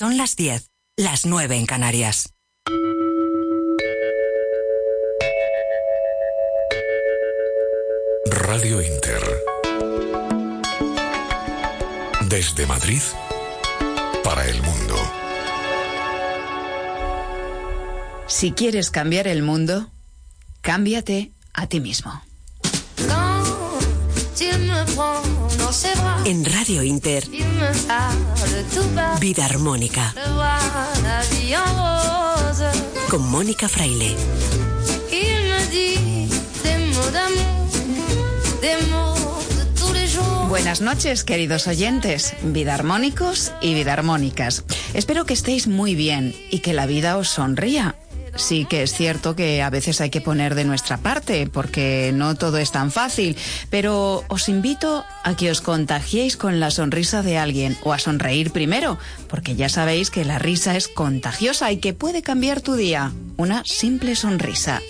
Son las 10, las 9 en Canarias. Radio Inter. Desde Madrid para el mundo. Si quieres cambiar el mundo, cámbiate a ti mismo. En Radio Inter, Vida Armónica. Con Mónica Fraile. Buenas noches, queridos oyentes, vida armónicos y vida armónicas. Espero que estéis muy bien y que la vida os sonría sí que es cierto que a veces hay que poner de nuestra parte, porque no todo es tan fácil, pero os invito a que os contagiéis con la sonrisa de alguien o a sonreír primero, porque ya sabéis que la risa es contagiosa y que puede cambiar tu día. Una simple sonrisa.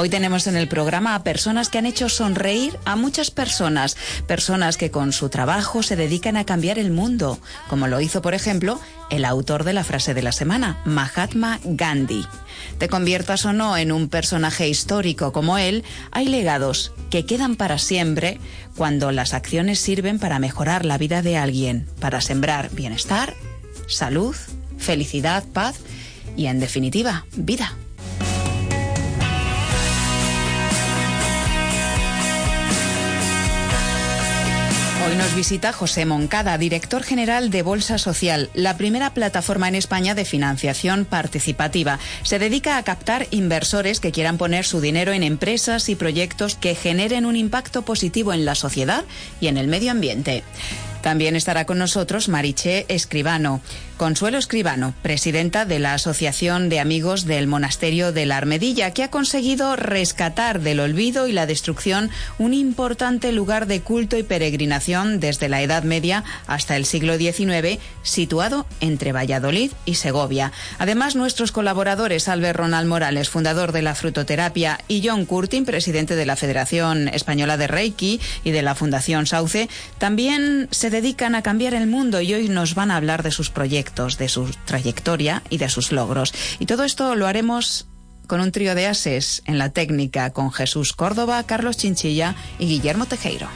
Hoy tenemos en el programa a personas que han hecho sonreír a muchas personas, personas que con su trabajo se dedican a cambiar el mundo, como lo hizo, por ejemplo, el autor de la frase de la semana, Mahatma Gandhi. Te conviertas o no en un personaje histórico como él, hay legados que quedan para siempre cuando las acciones sirven para mejorar la vida de alguien, para sembrar bienestar, salud, felicidad, paz y, en definitiva, vida. Hoy nos visita José Moncada, director general de Bolsa Social, la primera plataforma en España de financiación participativa. Se dedica a captar inversores que quieran poner su dinero en empresas y proyectos que generen un impacto positivo en la sociedad y en el medio ambiente. También estará con nosotros Mariché Escribano. Consuelo Escribano, presidenta de la Asociación de Amigos del Monasterio de la Armedilla, que ha conseguido rescatar del olvido y la destrucción un importante lugar de culto y peregrinación desde la Edad Media hasta el siglo XIX, situado entre Valladolid y Segovia. Además, nuestros colaboradores, Albert Ronald Morales, fundador de la frutoterapia, y John Curtin, presidente de la Federación Española de Reiki y de la Fundación Sauce, también se dedican a cambiar el mundo y hoy nos van a hablar de sus proyectos de su trayectoria y de sus logros. Y todo esto lo haremos con un trío de ases en la técnica con Jesús Córdoba, Carlos Chinchilla y Guillermo Tejeiro.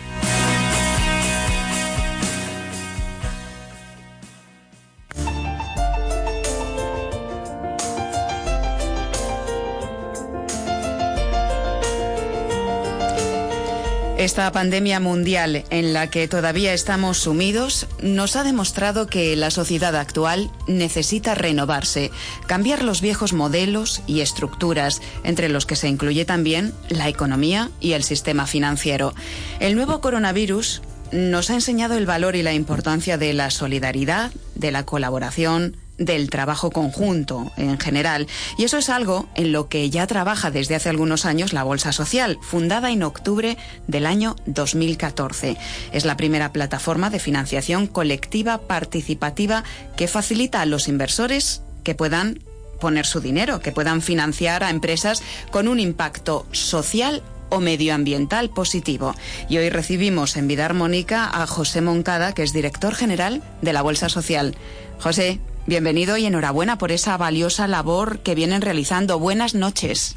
Esta pandemia mundial en la que todavía estamos sumidos nos ha demostrado que la sociedad actual necesita renovarse, cambiar los viejos modelos y estructuras, entre los que se incluye también la economía y el sistema financiero. El nuevo coronavirus nos ha enseñado el valor y la importancia de la solidaridad, de la colaboración, del trabajo conjunto en general. Y eso es algo en lo que ya trabaja desde hace algunos años la Bolsa Social, fundada en octubre del año 2014. Es la primera plataforma de financiación colectiva participativa que facilita a los inversores que puedan poner su dinero, que puedan financiar a empresas con un impacto social o medioambiental positivo. Y hoy recibimos en Vida Armónica a José Moncada, que es director general de la Bolsa Social. José, Bienvenido y enhorabuena por esa valiosa labor que vienen realizando. Buenas noches.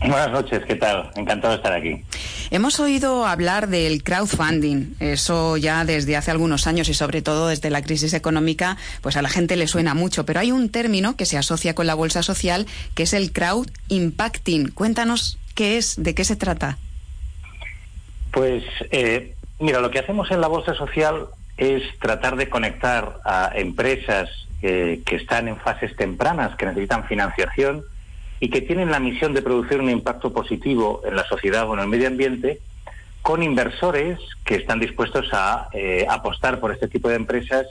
Buenas noches, ¿qué tal? Encantado de estar aquí. Hemos oído hablar del crowdfunding, eso ya desde hace algunos años y sobre todo desde la crisis económica, pues a la gente le suena mucho, pero hay un término que se asocia con la bolsa social que es el crowd impacting. Cuéntanos qué es, de qué se trata. Pues eh, mira, lo que hacemos en la bolsa social es tratar de conectar a empresas que están en fases tempranas, que necesitan financiación y que tienen la misión de producir un impacto positivo en la sociedad o en el medio ambiente, con inversores que están dispuestos a eh, apostar por este tipo de empresas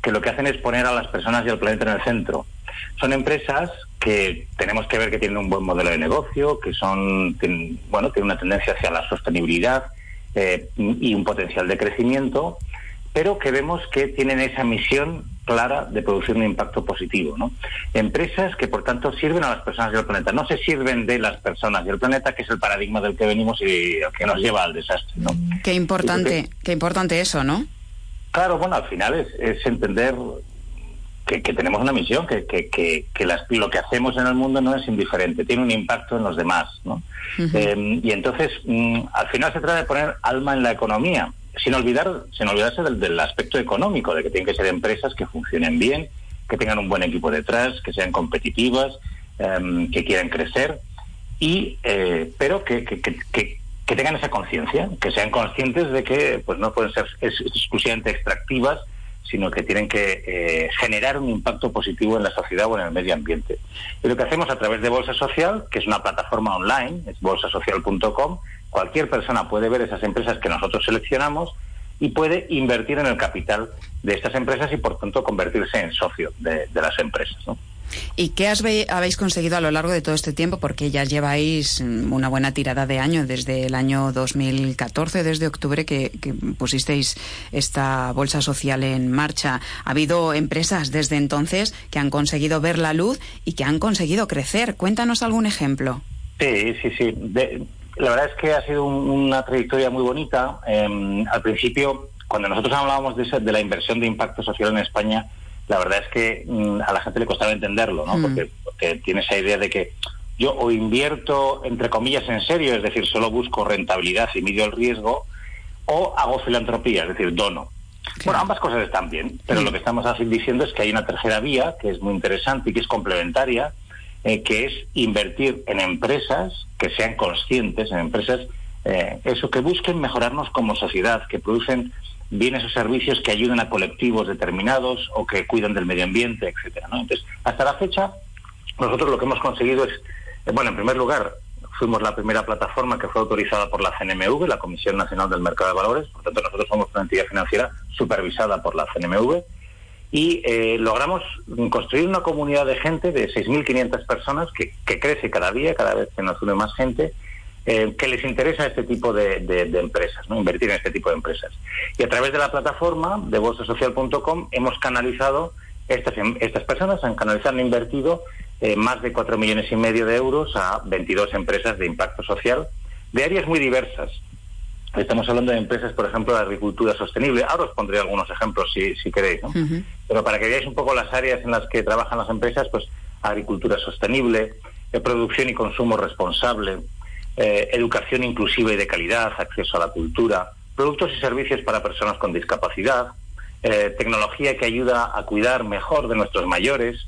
que lo que hacen es poner a las personas y al planeta en el centro. Son empresas que tenemos que ver que tienen un buen modelo de negocio, que son, bueno, tienen una tendencia hacia la sostenibilidad eh, y un potencial de crecimiento, pero que vemos que tienen esa misión clara de producir un impacto positivo. ¿no? Empresas que, por tanto, sirven a las personas y al planeta. No se sirven de las personas y el planeta, que es el paradigma del que venimos y que nos lleva al desastre. ¿no? Qué importante, qué importante eso, ¿no? Claro, bueno, al final es, es entender que, tenemos una misión, que, que, lo que hacemos en el mundo no es indiferente, tiene un impacto en los demás. ¿no? Eh, y entonces, mm, al final se trata de poner alma en la economía, sin olvidar sin olvidarse del, aspecto económico, de que tienen que ser empresas que funcionen bien, que tengan un buen equipo detrás, que sean competitivas, em, que quieran crecer, y eh, pero que, que, que, tengan esa conciencia, que sean conscientes de que pues no pueden ser exclusivamente extractivas, sino que tienen que eh, generar un impacto positivo en la sociedad o en el medio ambiente. Y lo que hacemos a través de Bolsa Social, que es una plataforma online, es bolsasocial.com, cualquier persona puede ver esas empresas que nosotros seleccionamos y puede invertir en el capital de estas empresas y por tanto convertirse en socio de, las empresas. ¿Y qué habéis conseguido a lo largo de todo este tiempo? Porque ya lleváis mm, una buena tirada de año, desde el año 2014, desde octubre que, pusisteis esta bolsa social en marcha. Ha habido empresas desde entonces que han conseguido ver la luz y que han conseguido crecer. Cuéntanos algún ejemplo. Sí, sí, sí. La verdad es que ha sido una trayectoria muy bonita. Em, al principio, cuando nosotros hablábamos de, de la inversión de impacto social en España, la verdad es que mm, a la gente le costaba entenderlo, ¿no? Mm. Porque, tiene esa idea de que yo o invierto, entre comillas, en serio, es decir, solo busco rentabilidad y mido el riesgo, o hago filantropía, es decir, dono. Bueno, ambas cosas están bien, pero lo que estamos diciendo es que hay una tercera vía que es muy interesante y que es complementaria, eh, que es invertir en empresas que sean conscientes, en empresas, eh, eso, que busquen mejorarnos como sociedad, que producen bienes o servicios que ayuden a colectivos determinados o que cuidan del medio ambiente, etcétera. ¿no? Entonces, hasta la fecha, nosotros lo que hemos conseguido es, eh, bueno, en primer lugar, fuimos la primera plataforma que fue autorizada por la CNMV, la Comisión Nacional del Mercado de Valores, por tanto nosotros somos una entidad financiera supervisada por la CNMV, y eh, logramos construir una comunidad de gente de 6.500 personas que, que crece cada día, cada vez se nos une más gente, eh, que les interesa este tipo de, empresas, ¿no? invertir en este tipo de empresas. Y a través de la plataforma de bolsasocial.com hemos canalizado, estas, em, estas personas han canalizado, han invertido eh, más de 4 millones y medio de euros a 22 empresas de impacto social de áreas muy diversas. Estamos hablando de empresas, por ejemplo, de agricultura sostenible. Ahora os pondré algunos ejemplos si, si queréis, ¿no? Pero para que veáis un poco las áreas en las que trabajan las empresas, pues agricultura sostenible, eh, producción y consumo responsable, eh, educación inclusiva y de calidad, acceso a la cultura, productos y servicios para personas con discapacidad, eh, tecnología que ayuda a cuidar mejor de nuestros mayores,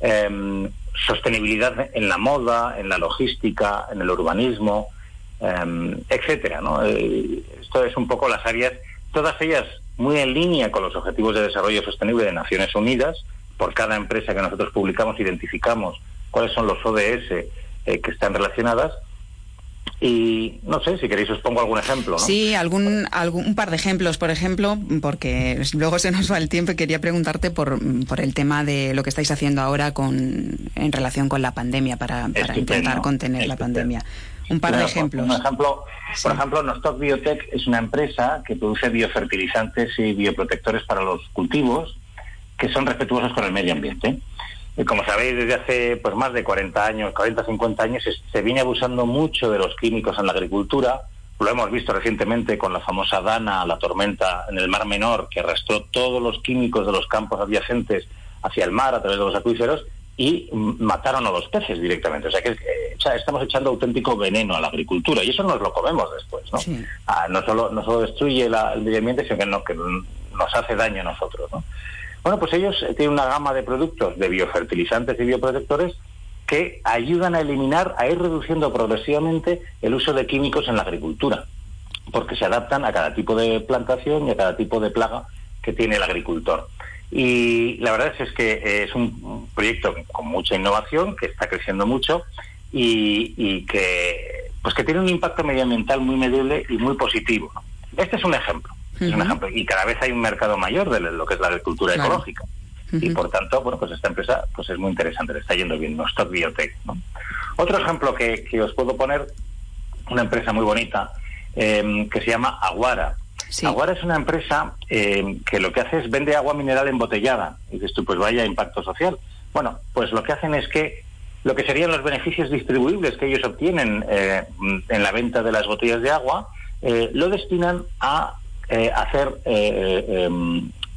em, sostenibilidad en la moda, en la logística, en el urbanismo, em, etcétera. Eh, esto es un poco las áreas, todas ellas muy en línea con los Objetivos de Desarrollo Sostenible de Naciones Unidas. Por cada empresa que nosotros publicamos identificamos cuáles son los ODS que están relacionadas y no sé, si queréis os pongo algún ejemplo. Sí, algún, algún un par de ejemplos, por ejemplo, porque luego se nos va el tiempo y quería preguntarte por, por el tema de lo que estáis haciendo ahora con, en relación con la pandemia, para, para intentar contener la pandemia. Un par de ejemplos. Ejemplo, Por ejemplo, Nostok Biotech es una empresa que produce biofertilizantes y bioprotectores para los cultivos que son respetuosos con el medio ambiente. Y como sabéis, desde hace pues más de 40 años, 40, 50 años, se, viene abusando mucho de los químicos en la agricultura. Lo hemos visto recientemente con la famosa Dana, la tormenta en el Mar Menor, que arrastró todos los químicos de los campos adyacentes hacia el mar a través de los acuíferos y mataron a los peces directamente. O sea que eh, estamos echando auténtico veneno a la agricultura y eso nos lo comemos después. No, ah, no, solo, no solo destruye el medio ambiente, sino que, no, que nos hace daño a nosotros. ¿no? Bueno, pues ellos eh, tienen una gama de productos de biofertilizantes y bioprotectores que ayudan a eliminar, a ir reduciendo progresivamente el uso de químicos en la agricultura, porque se adaptan a cada tipo de plantación y a cada tipo de plaga que tiene el agricultor. Y la verdad es que eh, es un proyecto con mucha innovación, que está creciendo mucho y, que pues que tiene un impacto medioambiental muy medible y muy positivo. Este es un ejemplo un ejemplo. Y cada vez hay un mercado mayor de lo que es la agricultura ecológica. Y por tanto, bueno, pues esta empresa pues es muy interesante, le está yendo bien, Nostok Biotech. ¿no? Otro ejemplo que, os puedo poner, una empresa muy bonita, em, que se llama Aguara. Aguara es una empresa em, que lo que hace es vende agua mineral embotellada. Y dices tú, pues vaya impacto social. Bueno, pues lo que hacen es que lo que serían los beneficios distribuibles que ellos obtienen eh, en la venta de las botellas de agua, eh, lo destinan a eh, hacer eh,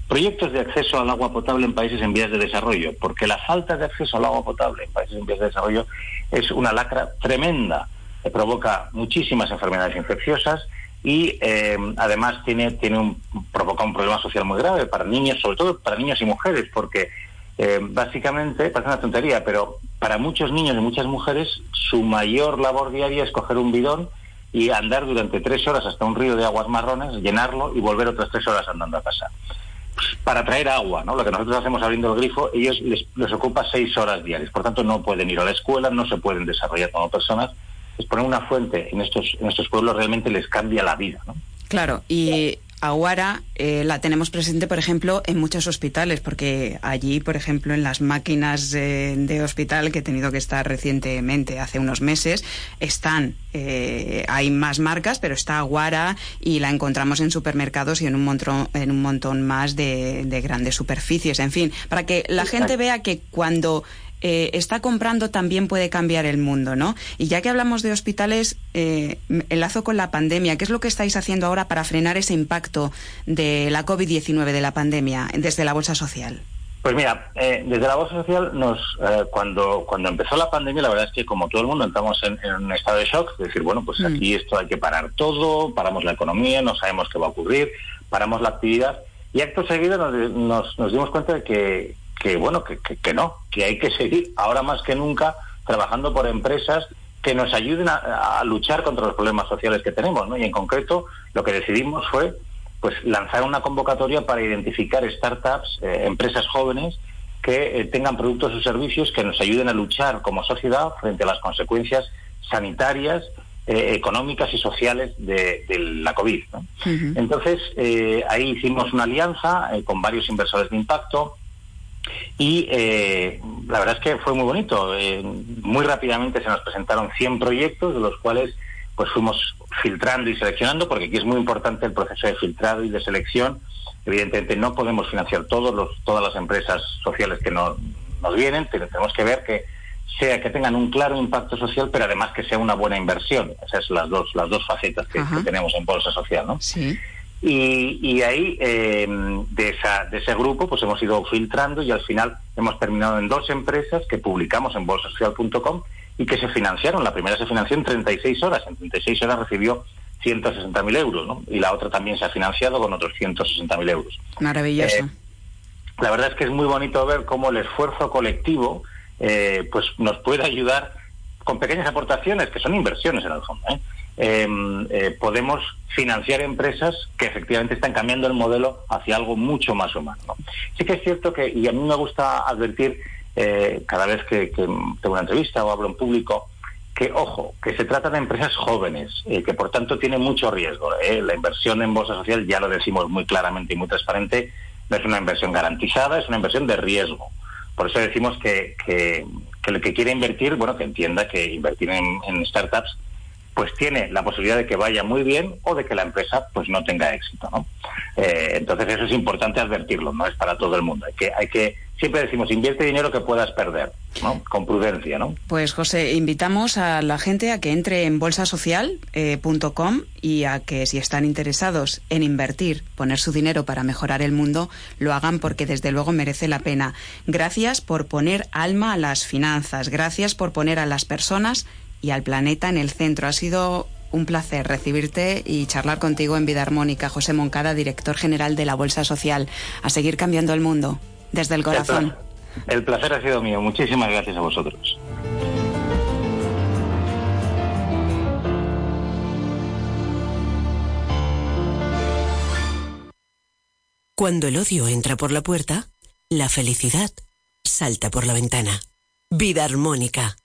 proyectos de acceso al agua potable en países en vías de desarrollo, porque la falta de acceso al agua potable en países en vías de desarrollo es una lacra tremenda, que provoca muchísimas enfermedades infecciosas y eh, además tiene, tiene un, provoca un problema social muy grave para niños, sobre todo para niños y mujeres, porque eh, básicamente, parece una tontería, pero para muchos niños y muchas mujeres su mayor labor diaria es coger un bidón y andar durante tres horas hasta un río de aguas marrones, llenarlo y volver otras tres horas andando a casa. Pues, para traer agua, ¿no? Lo que nosotros hacemos abriendo el grifo, ellos les, les ocupa seis horas diarias. Por tanto, no pueden ir a la escuela, no se pueden desarrollar como personas. Es poner una fuente en estos, en estos pueblos realmente les cambia la vida, ¿no? Claro, y Aguara eh, la tenemos presente, por ejemplo, en muchos hospitales, porque allí, por ejemplo, en las máquinas eh, de hospital que he tenido que estar recientemente, hace unos meses, están, eh, hay más marcas, pero está Aguara y la encontramos en supermercados y en un montón, en un montón más de, de grandes superficies. En fin, para que la gente vea que cuando eh, está comprando también puede cambiar el mundo, ¿no? Y ya que hablamos de hospitales, eh, enlazo con la pandemia. ¿Qué es lo que estáis haciendo ahora para frenar ese impacto de la COVID-19, de la pandemia, desde la Bolsa Social? Pues mira, eh, desde la Bolsa Social, nos, eh, cuando, cuando empezó la pandemia, la verdad es que como todo el mundo entramos en, en un estado de shock, es decir, bueno, pues Mm. aquí esto hay que parar todo, paramos la economía, no sabemos qué va a ocurrir, paramos la actividad y acto seguido nos, nos, nos dimos cuenta de que, que bueno, que, que, que no, que hay que seguir ahora más que nunca trabajando por empresas que nos ayuden a, a luchar contra los problemas sociales que tenemos, ¿no? Y en concreto lo que decidimos fue pues lanzar una convocatoria para identificar startups, eh, empresas jóvenes que eh, tengan productos o servicios que nos ayuden a luchar como sociedad frente a las consecuencias sanitarias, eh, económicas y sociales de, de la COVID. Entonces, eh, ahí hicimos una alianza con varios inversores de impacto y eh, la verdad es que fue muy bonito. Eh, muy rápidamente se nos presentaron 100 proyectos, de los cuales pues fuimos filtrando y seleccionando, porque aquí es muy importante el proceso de filtrado y de selección. Evidentemente no podemos financiar todos los, todas las empresas sociales que no, nos vienen, pero tenemos que ver que sea que tengan un claro impacto social, pero además que sea una buena inversión. Esas son las dos, las dos facetas que, que tenemos en Bolsa Social, ¿no? Sí. Y, y ahí, eh, de, esa, de ese grupo, pues hemos ido filtrando y al final hemos terminado en dos empresas que publicamos en bolsasocial.com y que se financiaron. La primera se financió en 36 horas. En 36 horas recibió 160.000 euros, ¿no? Y la otra también se ha financiado con otros 160.000 euros. Maravilloso. Eh, la verdad es que es muy bonito ver cómo el esfuerzo colectivo eh, pues nos puede ayudar con pequeñas aportaciones, que son inversiones en el fondo. ¿eh? Eh, eh, podemos financiar empresas que efectivamente están cambiando el modelo hacia algo mucho más humano. ¿no? Sí que es cierto que, y a mí me gusta advertir eh, cada vez que, tengo una entrevista o hablo en público, que ojo, que se trata de empresas jóvenes, eh, que por tanto tienen mucho riesgo. ¿eh? La inversión en bolsa social, ya lo decimos muy claramente y muy transparente, no es una inversión garantizada, es una inversión de riesgo. Por eso decimos que, que, que el que quiere invertir, bueno, que entienda que invertir en startups pues tiene la posibilidad de que vaya muy bien o de que la empresa pues no tenga éxito, ¿no? Eh, entonces eso es importante advertirlo, no es para todo el mundo. Hay que, hay que siempre decimos invierte dinero que puedas perder, ¿no? Con prudencia, ¿no? Pues José, invitamos a la gente a que entre en bolsasocial.com y a que si están interesados en invertir, poner su dinero para mejorar el mundo, lo hagan porque desde luego merece la pena. Gracias por poner alma a las finanzas, gracias por poner a las personas y al planeta en el centro. Ha sido un placer recibirte y charlar contigo en Vida Armónica. José Moncada, director general de la Bolsa Social. A seguir cambiando el mundo desde el corazón. El placer, el placer ha sido mío. Muchísimas gracias a vosotros. Cuando el odio entra por la puerta, la felicidad salta por la ventana. Vida armónica.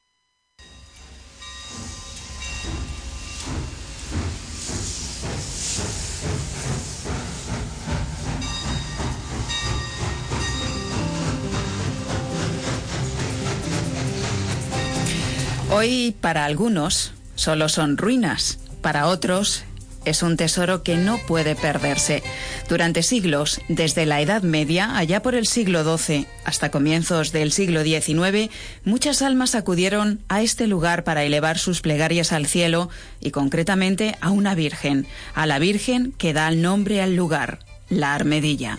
Hoy para algunos solo son ruinas, para otros es un tesoro que no puede perderse. Durante siglos, desde la Edad Media, allá por el siglo XII hasta comienzos del siglo XIX, muchas almas acudieron a este lugar para elevar sus plegarias al cielo y concretamente a una virgen, a la virgen que da el nombre al lugar, la Armedilla.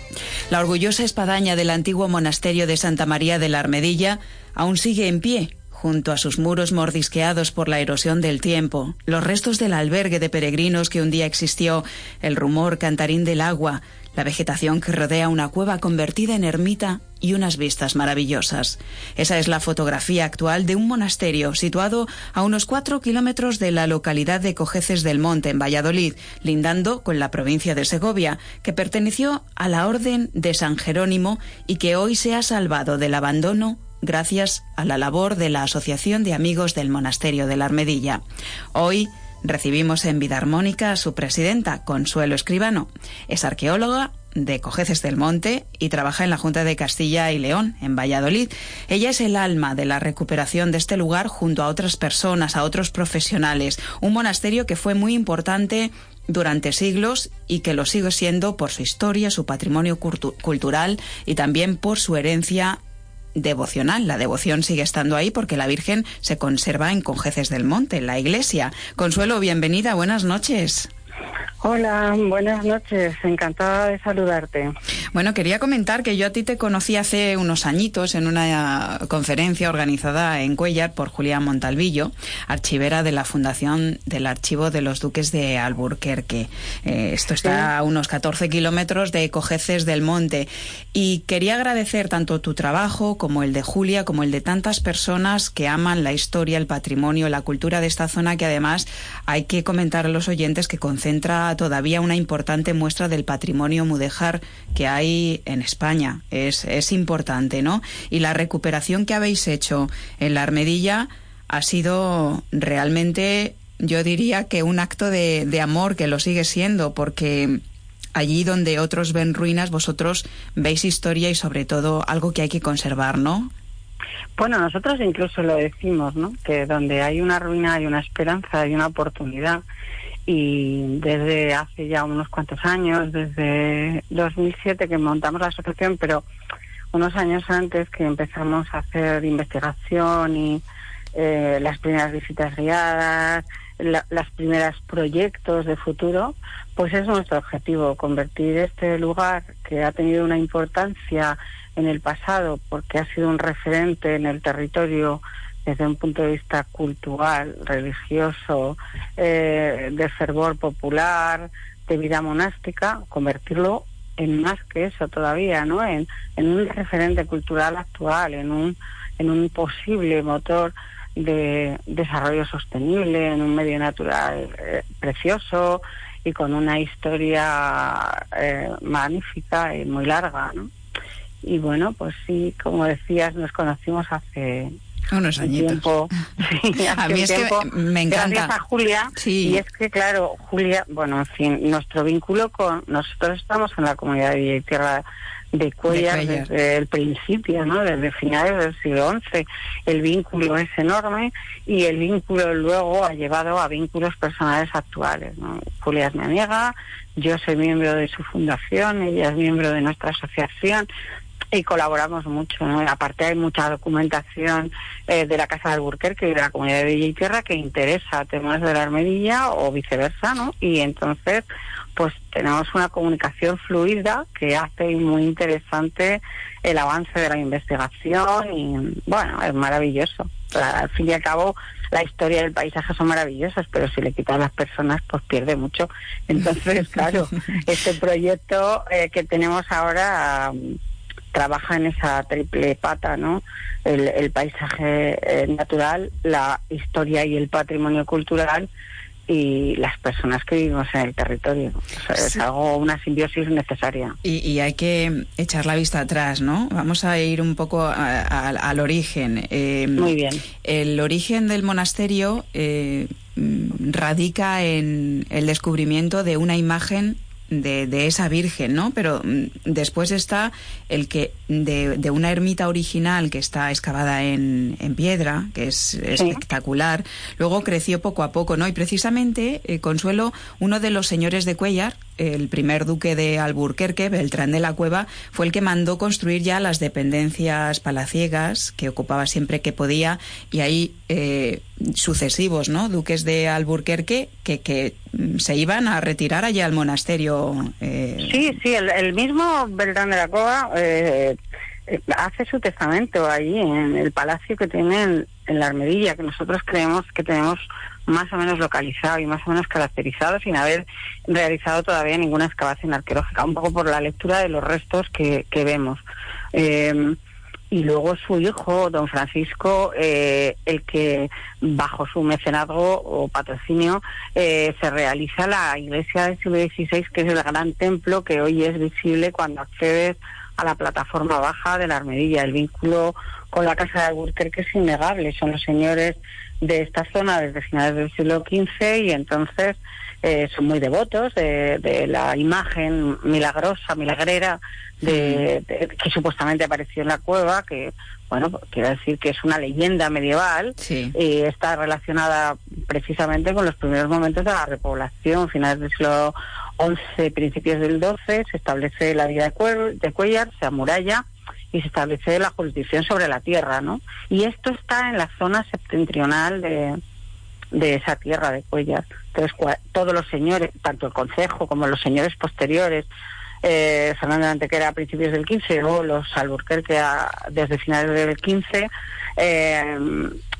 La orgullosa espadaña del antiguo monasterio de Santa María de la Armedilla aún sigue en pie junto a sus muros mordisqueados por la erosión del tiempo, los restos del albergue de peregrinos que un día existió, el rumor cantarín del agua, la vegetación que rodea una cueva convertida en ermita y unas vistas maravillosas. Esa es la fotografía actual de un monasterio situado a unos cuatro kilómetros de la localidad de Cojeces del Monte, en Valladolid, lindando con la provincia de Segovia, que perteneció a la Orden de San Jerónimo y que hoy se ha salvado del abandono gracias a la labor de la Asociación de Amigos del Monasterio de la Armedilla. Hoy recibimos en Vida Armónica a su presidenta, Consuelo Escribano. Es arqueóloga de Cojeces del Monte y trabaja en la Junta de Castilla y León, en Valladolid. Ella es el alma de la recuperación de este lugar junto a otras personas, a otros profesionales. Un monasterio que fue muy importante durante siglos y que lo sigue siendo por su historia, su patrimonio cultural y también por su herencia devocional. La devoción sigue estando ahí porque la Virgen se conserva en Conjeces del Monte, en la iglesia. Consuelo, bienvenida, buenas noches. Hola, buenas noches, encantada de saludarte. Bueno, quería comentar que yo a ti te conocí hace unos añitos en una conferencia organizada en Cuellar por Julián Montalvillo, archivera de la Fundación del Archivo de los Duques de Alburquerque. Eh, esto está a unos 14 kilómetros de Cojeces del Monte. Y quería agradecer tanto tu trabajo como el de Julia, como el de tantas personas que aman la historia, el patrimonio, la cultura de esta zona, que además hay que comentar a los oyentes que concentra todavía una importante muestra del patrimonio mudéjar que hay en España. Es, es importante, ¿no? Y la recuperación que habéis hecho en la Armedilla ha sido realmente, yo diría que un acto de, de amor que lo sigue siendo, porque allí donde otros ven ruinas, vosotros veis historia y sobre todo algo que hay que conservar, ¿no? Bueno, nosotros incluso lo decimos, ¿no? Que donde hay una ruina hay una esperanza, hay una oportunidad y desde hace ya unos cuantos años, desde 2007 que montamos la asociación, pero unos años antes que empezamos a hacer investigación y eh, las primeras visitas guiadas, las primeras proyectos de futuro, pues es nuestro objetivo, convertir este lugar que ha tenido una importancia en el pasado porque ha sido un referente en el territorio desde un punto de vista cultural, religioso, eh, de fervor popular, de vida monástica, convertirlo en más que eso todavía, ¿no? En, en un referente cultural actual, en un, en un posible motor de desarrollo sostenible, en un medio natural eh, precioso y con una historia eh, magnífica y muy larga, ¿no? Y bueno, pues sí, como decías, nos conocimos hace unos añitos. a mí es que me encanta. Gracias a Julia. Y es que, claro, Julia, bueno, en fin, nuestro vínculo con. Nosotros estamos en la comunidad de Villa y Tierra de Cuellar, desde el principio, ¿no? Desde finales del siglo XI. El vínculo es enorme y el vínculo luego ha llevado a vínculos personales actuales. ¿no? Julia es mi amiga, yo soy miembro de su fundación, ella es miembro de nuestra asociación y colaboramos mucho. ¿no? Aparte hay mucha documentación eh, de la Casa de Alburquerque y de la Comunidad de Villa y Tierra que interesa temas de la Armedilla o viceversa, ¿no? Y entonces, pues tenemos una comunicación fluida que hace muy interesante el avance de la investigación y, bueno, es maravilloso. al fin y al cabo, la historia del paisaje son maravillosas, pero si le quitas las personas, pues pierde mucho. Entonces, claro, este proyecto eh, que tenemos ahora trabaja en esa triple pata, ¿no? El, paisaje eh, natural, la historia y el patrimonio cultural y las personas que vivimos en el territorio. Es algo, una simbiosis necesaria. Y, hay que echar la vista atrás, ¿no? Vamos a ir un poco al origen. Eh, Muy bien. El origen del monasterio eh, radica en el descubrimiento de una imagen de, esa Virgen, ¿no? Pero mm, después está el que de, una ermita original que está excavada en, piedra, que es espectacular, luego creció poco a poco, ¿no? Y precisamente, eh, Consuelo, uno de los señores de Cuellar, el primer duque de Alburquerque, Beltrán de la Cueva, fue el que mandó construir ya las dependencias palaciegas, que ocupaba siempre que podía, y ahí eh, sucesivos, ¿no? Duques de Alburquerque que, que se iban a retirar allá al monasterio. Eh. Sí, sí, el, mismo Beltrán de la Cueva eh, hace su testamento ahí en el palacio que tiene en, la Armedilla, que nosotros creemos que tenemos más o menos localizado y más o menos caracterizado sin haber realizado todavía ninguna excavación arqueológica, un poco por la lectura de los restos que, vemos. Eh, y luego su hijo, don Francisco, eh, el que bajo su mecenazgo o patrocinio eh, se realiza la iglesia del siglo XVI, que es el gran templo que hoy es visible cuando accedes a la plataforma baja de la Armedilla. El vínculo con la casa de Alburquerque es innegable. Son los señores de esta zona desde finales del siglo XV y entonces eh, son muy devotos de, la imagen milagrosa, milagrera de, que supuestamente apareció en la cueva, que bueno, quiero decir que es una leyenda medieval y está relacionada precisamente con los primeros momentos de la repoblación, finales del siglo XI, principios del XII, se establece la vida de, de Cuellar, se amuralla y se establece la jurisdicción sobre la tierra, ¿no? Y esto está en la zona septentrional de, de esa tierra de Cuellar. Entonces, todos los señores, tanto el Consejo como los señores posteriores, eh, Fernando de Antequera a principios del 15 o los Alburquerque desde finales del 15, eh,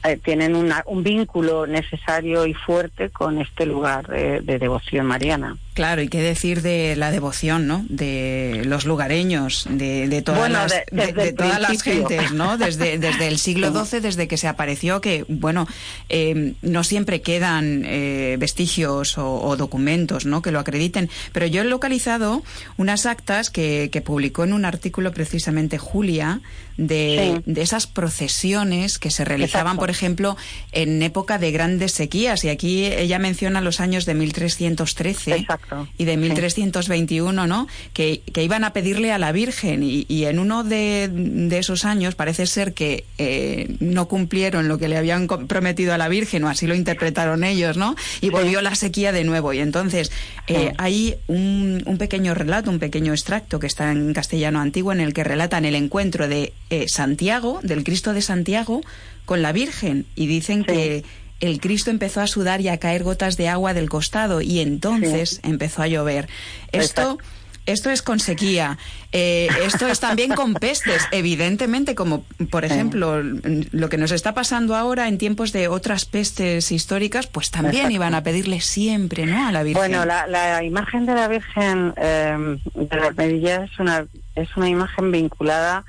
eh, tienen un vínculo necesario y fuerte con este lugar de devoción mariana. Claro, y qué decir de la devoción, ¿no? De los lugareños, de, todas, las, de, todas las gentes, ¿no? Desde, desde el siglo XII, desde que se apareció, que, bueno, eh, no siempre quedan eh, vestigios o, documentos, ¿no? Que lo acrediten. Pero yo he localizado unas actas que, que publicó en un artículo precisamente Julia de, de esas procesiones que se realizaban, por ejemplo, en época de grandes sequías. Y aquí ella menciona los años de 1313. Exacto y de 1321, ¿no? Que, que, iban a pedirle a la Virgen y, y en uno de, de, esos años parece ser que eh, no cumplieron lo que le habían prometido a la Virgen o así lo interpretaron ellos, ¿no? Y volvió la sequía de nuevo y entonces eh, hay un, un, pequeño relato, un pequeño extracto que está en castellano antiguo en el que relatan el encuentro de eh, Santiago, del Cristo de Santiago, con la Virgen y dicen que el Cristo empezó a sudar y a caer gotas de agua del costado y entonces empezó a llover. Esto... Esto es con sequía, eh, esto es también con pestes, evidentemente, como por ejemplo lo que nos está pasando ahora en tiempos de otras pestes históricas, pues también iban a pedirle siempre, ¿no? A la Virgen. Bueno, la, imagen de la Virgen eh, de la Medilla es una es una imagen vinculada a,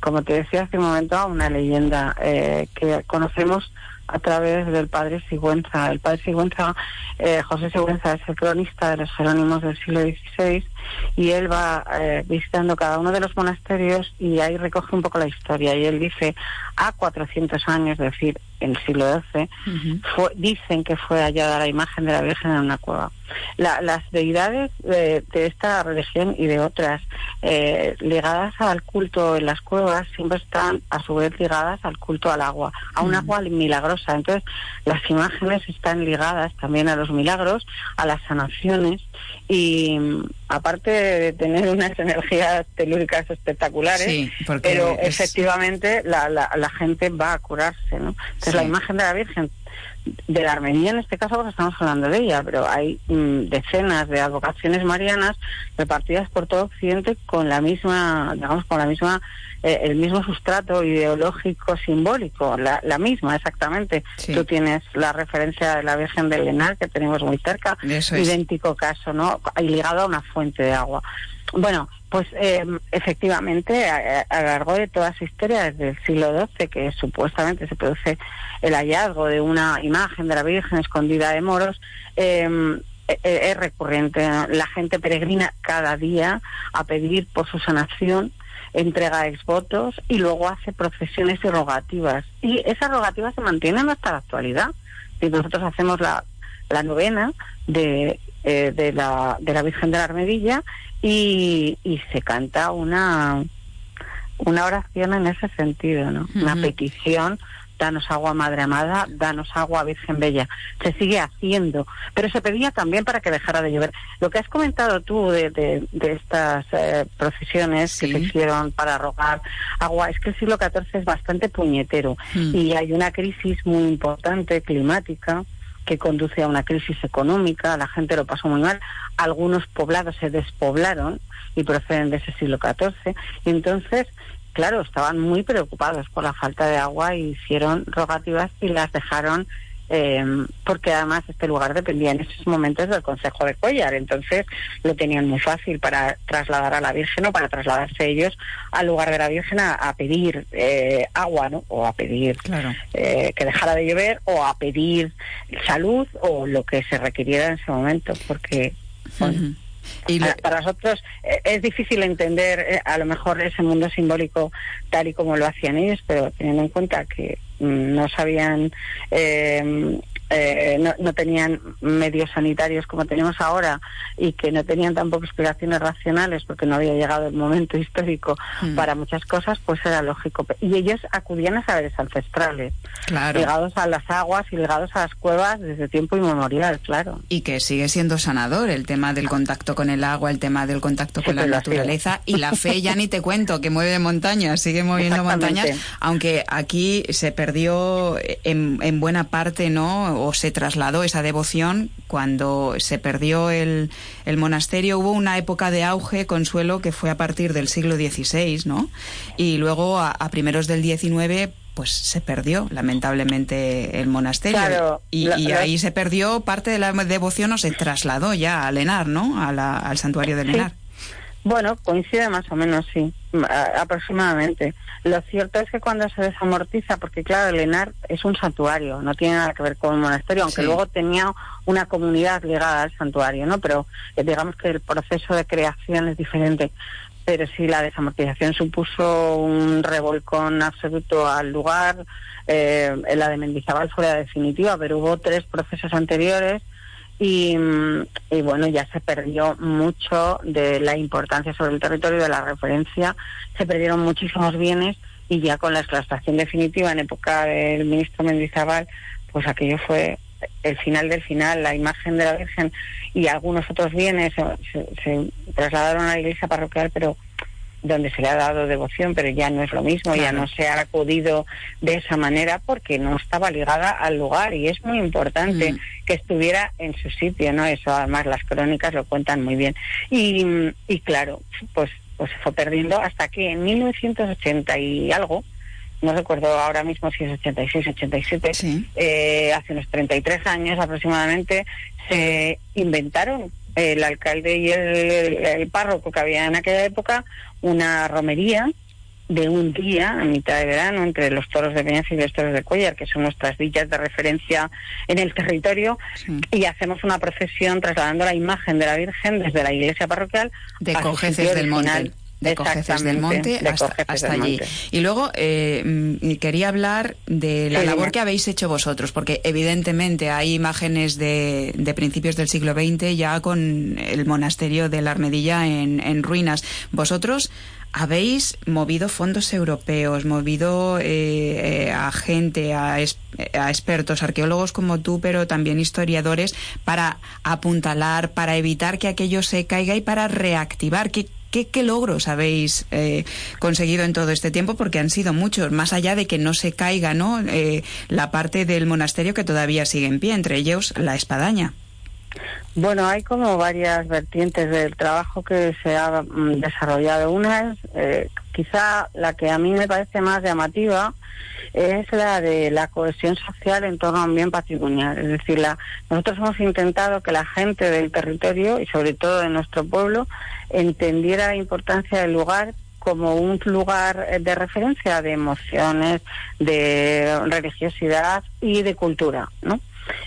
como te decía hace un momento, a una leyenda eh, que conocemos a través del padre Sigüenza. El padre Sigüenza, eh, José Sigüenza, es el cronista de los Jerónimos del siglo XVI y él va eh, visitando cada uno de los monasterios y ahí recoge un poco la historia. Y él dice, a 400 años, es decir, en el siglo XII, dicen que fue hallada la imagen de la Virgen en una cueva. las deidades de, esta religión y de otras eh, ligadas al culto en las cuevas siempre están a su vez ligadas al culto al agua, a un agua milagrosa. Entonces, las imágenes están ligadas también a los milagros, a las sanaciones y aparte de tener unas energías telúricas espectaculares, pero efectivamente la, la, la, gente va a curarse, ¿no? Entonces la imagen de la Virgen de la Armenia en este caso porque estamos hablando de ella, pero hay mm, decenas de advocaciones marianas repartidas por todo Occidente con la misma, digamos, con la misma, eh, el mismo sustrato ideológico simbólico, la, la misma exactamente. Tú tienes la referencia de la Virgen del Lenar que tenemos muy cerca, idéntico caso, ¿no? Y ligado a una fuente de agua. Bueno, pues eh, efectivamente, a, lo largo de toda su historia, desde el siglo XII, que supuestamente se produce el hallazgo de una imagen de la Virgen escondida de moros, em, e, e, es recurrente. La gente peregrina cada día a pedir por su sanación, entrega exvotos y luego hace procesiones y rogativas. Y esas rogativas se mantienen hasta la actualidad. Y nosotros hacemos la, la novena de, eh, de, la, de la Virgen de la Armedilla y, y se canta una, una oración en ese sentido, ¿no? Una petición danos agua Madre Amada, danos agua Virgen Bella. Se sigue haciendo, pero se pedía también para que dejara de llover. Lo que has comentado tú de, de, estas eh, procesiones que se hicieron para rogar agua, es que el siglo XIV es bastante puñetero mm. y hay una crisis muy importante climática que conduce a una crisis económica, la gente lo pasó muy mal, algunos poblados se despoblaron y proceden de ese siglo XIV, y entonces claro, estaban muy preocupados por la falta de agua y hicieron rogativas y las dejaron eh, porque además este lugar dependía en esos momentos del Consejo de Collar, entonces lo tenían muy fácil para trasladar a la Virgen o para trasladarse ellos al lugar de la Virgen a, pedir eh, agua, ¿no? O a pedir eh, que dejara de llover o a pedir salud o lo que se requiriera en ese momento, porque y para nosotros eh, es difícil entender eh, a lo mejor ese mundo simbólico tal y como lo hacían ellos, pero teniendo en cuenta que mm, no sabían eh, eh, no, no, tenían medios sanitarios como tenemos ahora y que no tenían tampoco explicaciones racionales porque no había llegado el momento histórico mm. para muchas cosas, pues era lógico. Y ellos acudían a saberes ancestrales, ligados a las aguas y ligados a las cuevas desde tiempo inmemorial, claro. Y que sigue siendo sanador el tema del contacto con el agua, el tema del contacto con la naturaleza y la fe, ya ni te cuento, que mueve montañas, sigue moviendo montañas, aunque aquí se perdió en, en buena parte, ¿no? O se trasladó esa devoción cuando se perdió el, el, monasterio. Hubo una época de auge, consuelo, que fue a partir del siglo XVI, ¿no? Y luego a, primeros del XIX pues se perdió lamentablemente el monasterio y, ahí se perdió parte de la devoción o se trasladó ya a Lenar, ¿no? al santuario de Lenar. Bueno, coincide más o menos, sí, aproximadamente. Lo cierto es que cuando se desamortiza, porque claro, Lenar es un santuario, no tiene nada que ver con un monasterio, aunque luego tenía una comunidad ligada al santuario, ¿no? Pero eh, digamos que el proceso de creación es diferente. Pero sí, la desamortización supuso un revolcón absoluto al lugar. Eh, la de Mendizábal fue la definitiva, pero hubo tres procesos anteriores y, bueno, ya se perdió mucho de la importancia sobre el territorio, de la referencia, se perdieron muchísimos bienes y ya con la exclaustración definitiva en época del ministro Mendizábal, pues aquello fue el final del final, la imagen de la Virgen y algunos otros bienes se trasladaron a la iglesia parroquial, pero donde se le ha dado devoción, pero ya no es lo mismo, ya no se ha acudido de esa manera porque no estaba ligada al lugar y es muy importante mm. que estuviera en su sitio, ¿no? Eso además las crónicas lo cuentan muy bien. Y, y claro, pues, pues se fue perdiendo hasta que en 1980 y algo, no recuerdo ahora mismo si es 86, 87, eh, hace unos 33 años aproximadamente, se inventaron el alcalde y el, párroco que había en aquella época una romería de un día a mitad de verano entre los toros de Peñas y los toros de Cuellar, que son nuestras villas de referencia en el territorio, y hacemos una procesión trasladando la imagen de la Virgen desde la iglesia parroquial de Cojeces del Monte de Cojeces del Monte hasta, allí. Y luego eh, mm, quería hablar de la labor que habéis hecho vosotros, porque evidentemente hay imágenes de, de, principios del siglo XX ya con el monasterio de la Armedilla en, en ruinas. Vosotros habéis movido fondos europeos, movido eh, eh, a gente, a, a, expertos, arqueólogos como tú, pero también historiadores, para apuntalar, para evitar que aquello se caiga y para reactivar. ¿Qué, ¿Qué, logros habéis eh, conseguido en todo este tiempo? Porque han sido muchos, más allá de que no se caiga ¿no? Eh, la parte del monasterio que todavía sigue en pie, entre ellos la espadaña. Bueno, hay como varias vertientes del trabajo que se ha mm, desarrollado. Una es eh, quizá la que a mí me parece más llamativa, es la de la cohesión social en torno a un bien patrimonial. Es decir, la, nosotros hemos intentado que la gente del territorio y sobre todo de nuestro pueblo entendiera la importancia del lugar como un lugar de referencia de emociones, de religiosidad y de cultura, ¿no?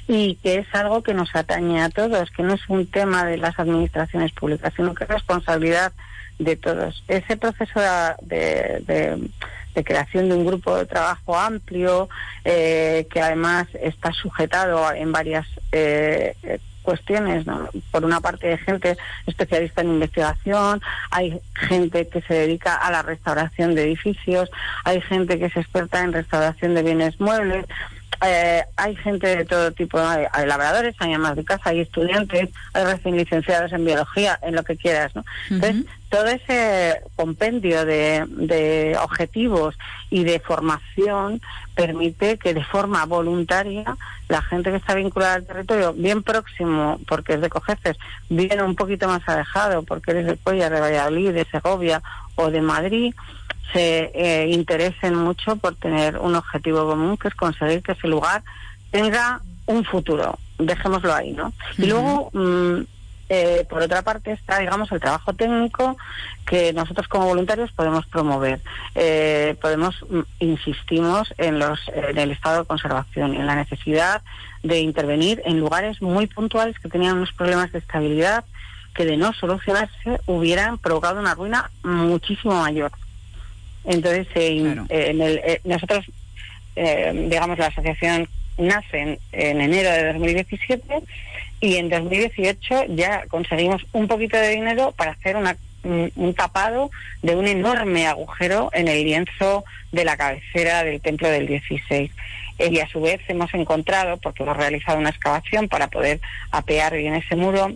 Y que es algo que nos atañe a todos, que no es un tema de las administraciones públicas, sino que es responsabilidad de todos. Ese proceso de de creación de un grupo de trabajo amplio, eh, que además está sujetado en varias eh, cuestiones. Por una parte hay gente especialista en investigación, hay gente que se dedica a la restauración de edificios, hay gente que es experta en restauración de bienes muebles. Eh, hay gente de todo tipo, hay, labradores, hay amas de casa, hay estudiantes, hay recién licenciados en biología, en lo que quieras, ¿no? Entonces, todo ese compendio de, objetivos y de formación permite que de forma voluntaria la gente que está vinculada al territorio, bien próximo, porque es de Cojeces, bien un poquito más alejado, porque eres de Cuellar, de Valladolid, de Segovia o de Madrid, se eh, interesen mucho por tener un objetivo común, que es conseguir que ese lugar tenga un futuro. Dejémoslo ahí, ¿no? Y luego, mm, eh, por otra parte, está, digamos, el trabajo técnico que nosotros como voluntarios podemos promover. Eh, podemos, mm, insistimos en, los, en el estado de conservación, en la necesidad de intervenir en lugares muy puntuales que tenían unos problemas de estabilidad que de no solucionarse hubieran provocado una ruina muchísimo mayor. Entonces, eh, en el, eh, nosotros, eh, digamos, la asociación nace en, enero de 2017 y en 2018 ya conseguimos un poquito de dinero para hacer una, un, tapado de un enorme agujero en el lienzo de la cabecera del templo del 16 y a su vez hemos encontrado, porque hemos realizado una excavación para poder apear bien ese muro,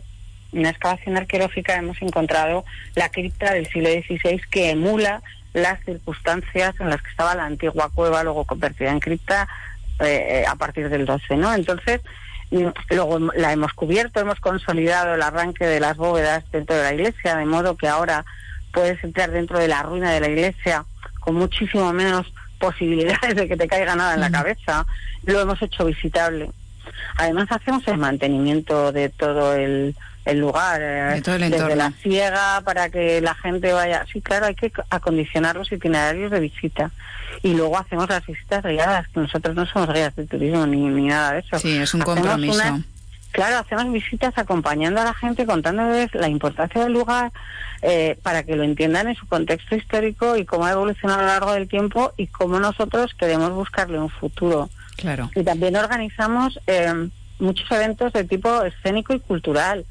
una excavación arqueológica hemos encontrado la cripta del siglo XVI que emula las circunstancias en las que estaba la antigua cueva, luego convertida en cripta eh, a partir del 12, ¿no? Entonces, luego la hemos cubierto, hemos consolidado el arranque de las bóvedas dentro de la iglesia, de modo que ahora puedes entrar dentro de la ruina de la iglesia con muchísimo menos posibilidades de que te caiga nada en la cabeza. Lo hemos hecho visitable. Además hacemos el mantenimiento de todo el el lugar, eh, desde la ciega para que la gente vaya. Sí, claro, hay que acondicionar los itinerarios de visita. Y luego hacemos las visitas guiadas, que nosotros no somos guías de turismo ni, nada de eso. Sí, es un compromiso. claro, hacemos visitas acompañando a la gente, contándoles la importancia del lugar, eh, para que lo entiendan en su contexto histórico y cómo ha evolucionado a lo largo del tiempo y cómo nosotros queremos buscarle un futuro. Claro. Y también organizamos eh, muchos eventos de tipo escénico y cultural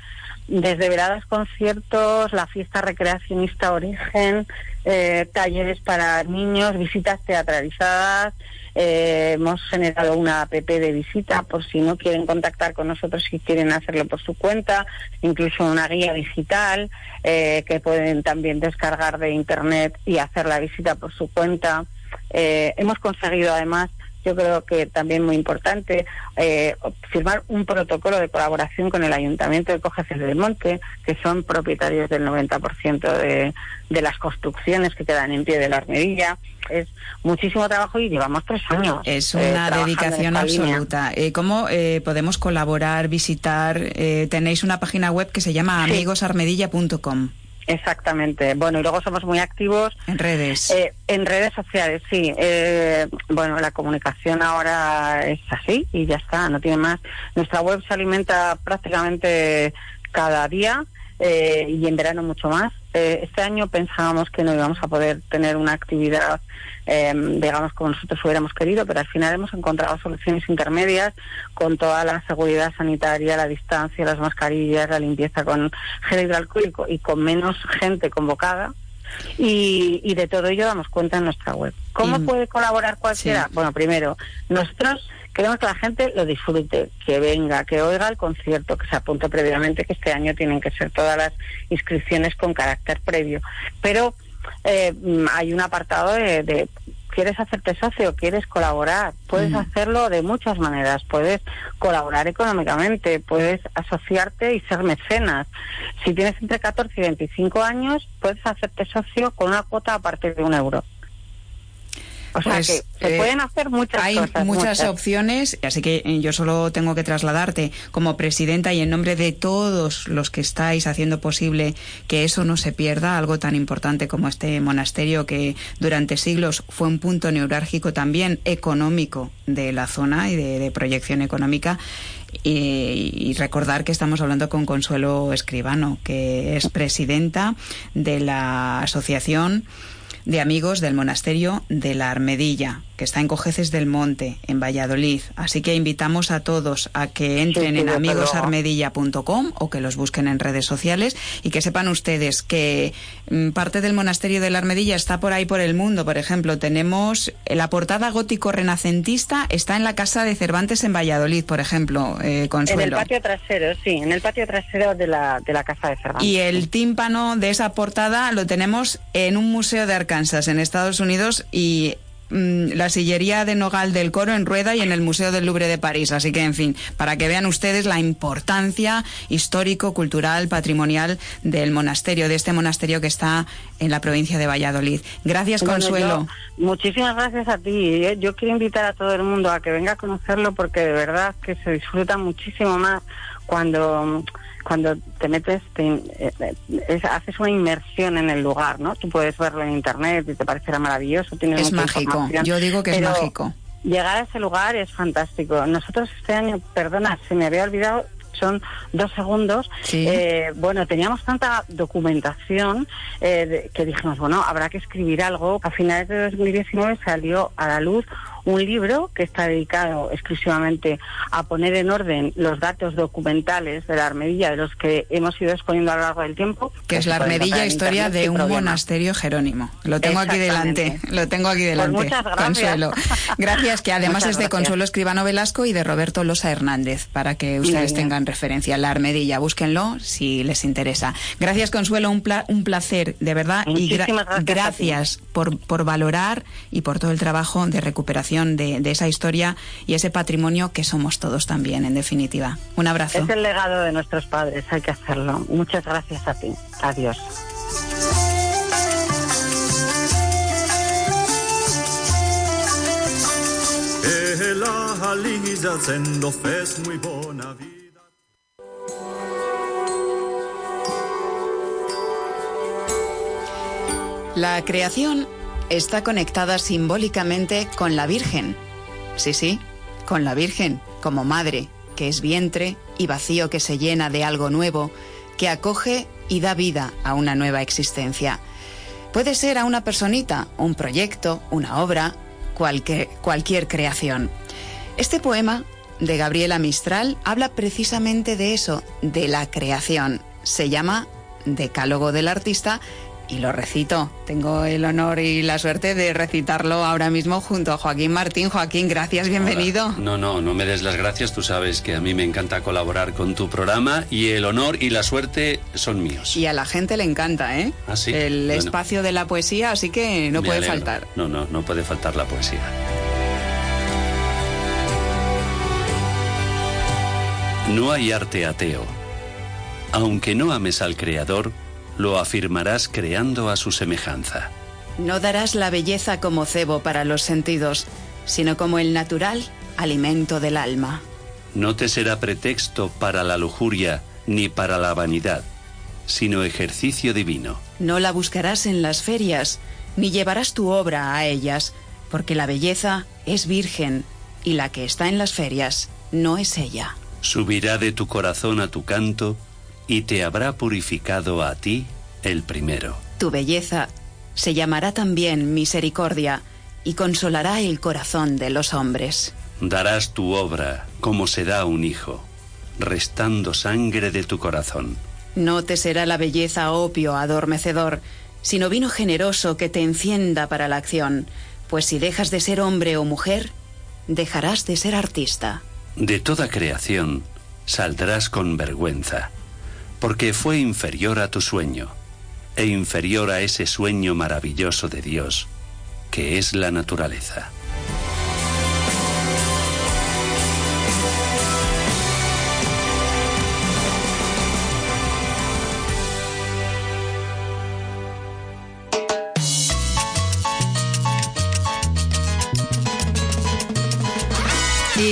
desde veradas conciertos, la fiesta recreacionista Origen, eh, talleres para niños, visitas teatralizadas. Eh, hemos generado una app de visita por si no quieren contactar con nosotros, si quieren hacerlo por su cuenta, incluso una guía digital eh, que pueden también descargar de internet y hacer la visita por su cuenta. hemos conseguido además yo creo que también muy importante, eh, firmar un protocolo de colaboración con el Ayuntamiento de Cojeces del Monte, que son propietarios del 90% de, de las construcciones que quedan en pie de la armedilla. Es muchísimo trabajo y llevamos tres años. Es una eh, dedicación absoluta. Eh, ¿Cómo podemos colaborar, visitar? tenéis una página web que se llama amigosarmedilla.com. Exactamente. Bueno, y luego somos muy activos. En redes. Eh, en redes sociales, sí. Eh, bueno, la comunicación ahora es así y ya está, no tiene más. Nuestra web se alimenta prácticamente cada día eh, y en verano mucho más. Eh, este año pensábamos que no íbamos a poder tener una actividad, em, digamos, como nosotros hubiéramos querido, pero al final hemos encontrado soluciones intermedias con toda la seguridad sanitaria, la distancia, las mascarillas, la limpieza con gel hidroalcohólico y con menos gente convocada. Y, de todo ello damos cuenta en nuestra web. ¿Cómo puede colaborar cualquiera? Bueno, primero, nosotros queremos que la gente lo disfrute, que venga, que oiga el concierto, que se apunte previamente, que este año tienen que ser todas las inscripciones con carácter previo. Pero eh, hay un apartado de, quieres hacerte socio, quieres colaborar, puedes hacerlo de muchas maneras, puedes colaborar económicamente, puedes asociarte y ser mecenas. Si tienes entre 14 y 25 años, puedes hacerte socio con una cuota a partir de un euro. O sea pues, que se eh, pueden hacer muchas hay cosas. Hay muchas, opciones, así que yo solo tengo que trasladarte como presidenta y en nombre de todos los que estáis haciendo posible que eso no se pierda, algo tan importante como este monasterio que durante siglos fue un punto neurálgico también económico de la zona y de, proyección económica. y, recordar que estamos hablando con Consuelo Escribano, que es presidenta de la asociación de amigos del monasterio de la Armedilla. Que está en Cojeces del Monte, en Valladolid. Así que invitamos a todos a que entren en amigosarmedilla.com o que los busquen en redes sociales y que sepan ustedes que mm, parte del monasterio de la Armedilla está por ahí por el mundo. Por ejemplo, tenemos la portada gótico renacentista está en la casa de Cervantes en Valladolid, por ejemplo, eh, Consuelo. En el patio trasero, sí, en el patio trasero de la, de la casa de Cervantes. Y el tímpano de esa portada lo tenemos en un museo de Arkansas, en Estados Unidos, y la sillería de Nogal del Coro en Rueda y en el Museo del Louvre de París. Así que, en fin, para que vean ustedes la importancia histórico, cultural, patrimonial del monasterio, de este monasterio que está en la provincia de Valladolid. Gracias, Consuelo. muchísimas gracias a ti. ¿eh? Yo quiero invitar a todo el mundo a que venga a conocerlo porque de verdad que se disfruta muchísimo más cuando cuando te metes, eh, haces una inmersión en el lugar, ¿no? Tú puedes verlo en internet y te parecerá maravilloso. Tiene es mágico, yo digo que es mágico. Llegar a ese lugar es fantástico. Nosotros este año, perdona, se me había olvidado, son dos segundos. Eh, bueno, teníamos tanta documentación eh, que dijimos, bueno, habrá que escribir algo. A finales de 2019 salió a la luz un libro que está dedicado exclusivamente a poner en orden los datos documentales de la Armedilla, de los que hemos ido exponiendo a lo largo del tiempo. Que es la Armedilla, historia de un monasterio jerónimo. Lo tengo aquí delante, lo tengo aquí pues delante. muchas gracias. Consuelo. Gracias, que además es de Consuelo Escribano Velasco y de Roberto Losa Hernández, para que ustedes tengan referencia. La Armedilla, búsquenlo si les interesa. Gracias, Consuelo, un, un placer, de verdad. y gracias, gracias por, por valorar y por todo el trabajo de recuperación de, esa historia y ese patrimonio que somos todos también, en definitiva. Un abrazo. Es el legado de nuestros padres, hay que hacerlo. Muchas gracias a ti. Adiós. La creación está conectada simbólicamente con la Virgen. Sí, sí, con la Virgen, como madre, que es vientre y vacío que se llena de algo nuevo, que acoge y da vida a una nueva existencia. Puede ser a una personita, un proyecto, una obra, cualquier, cualquier creación. Este poema de Gabriela Mistral habla precisamente de eso, de la creación. Se llama Decálogo del Artista y lo recito. Tengo el honor y la suerte de recitarlo ahora mismo junto a Joaquín Martín. Joaquín, gracias, bienvenido. No, no, no me des las gracias. Tú sabes que a mí me encanta colaborar con tu programa y el honor y la suerte son míos. Y a la gente le encanta, ¿eh? ¿Ah, sí? El espacio de la poesía, así que no puede faltar. No, no, no puede faltar la poesía. No hay arte ateo. Aunque no ames al Creador, lo afirmarás creando a su semejanza. No darás la belleza como cebo para los sentidos, sino como el natural alimento del alma. No te será pretexto para la lujuria ni para la vanidad, sino ejercicio divino. No la buscarás en las ferias, ni llevarás tu obra a ellas, porque la belleza es virgen y la que está en las ferias no es ella. Subirá de tu corazón a tu canto y te habrá purificado a ti el primero. Tu belleza se llamará también misericordia y consolará el corazón de los hombres. Darás tu obra como se da un hijo, restando sangre de tu corazón. No te será la belleza opio adormecedor, sino vino generoso que te encienda para la acción, pues si dejas de ser hombre o mujer, dejarás de ser artista. De toda creación saldrás con vergüenza porque fue inferior a tu sueño, e inferior a ese sueño maravilloso de Dios, que es la naturaleza.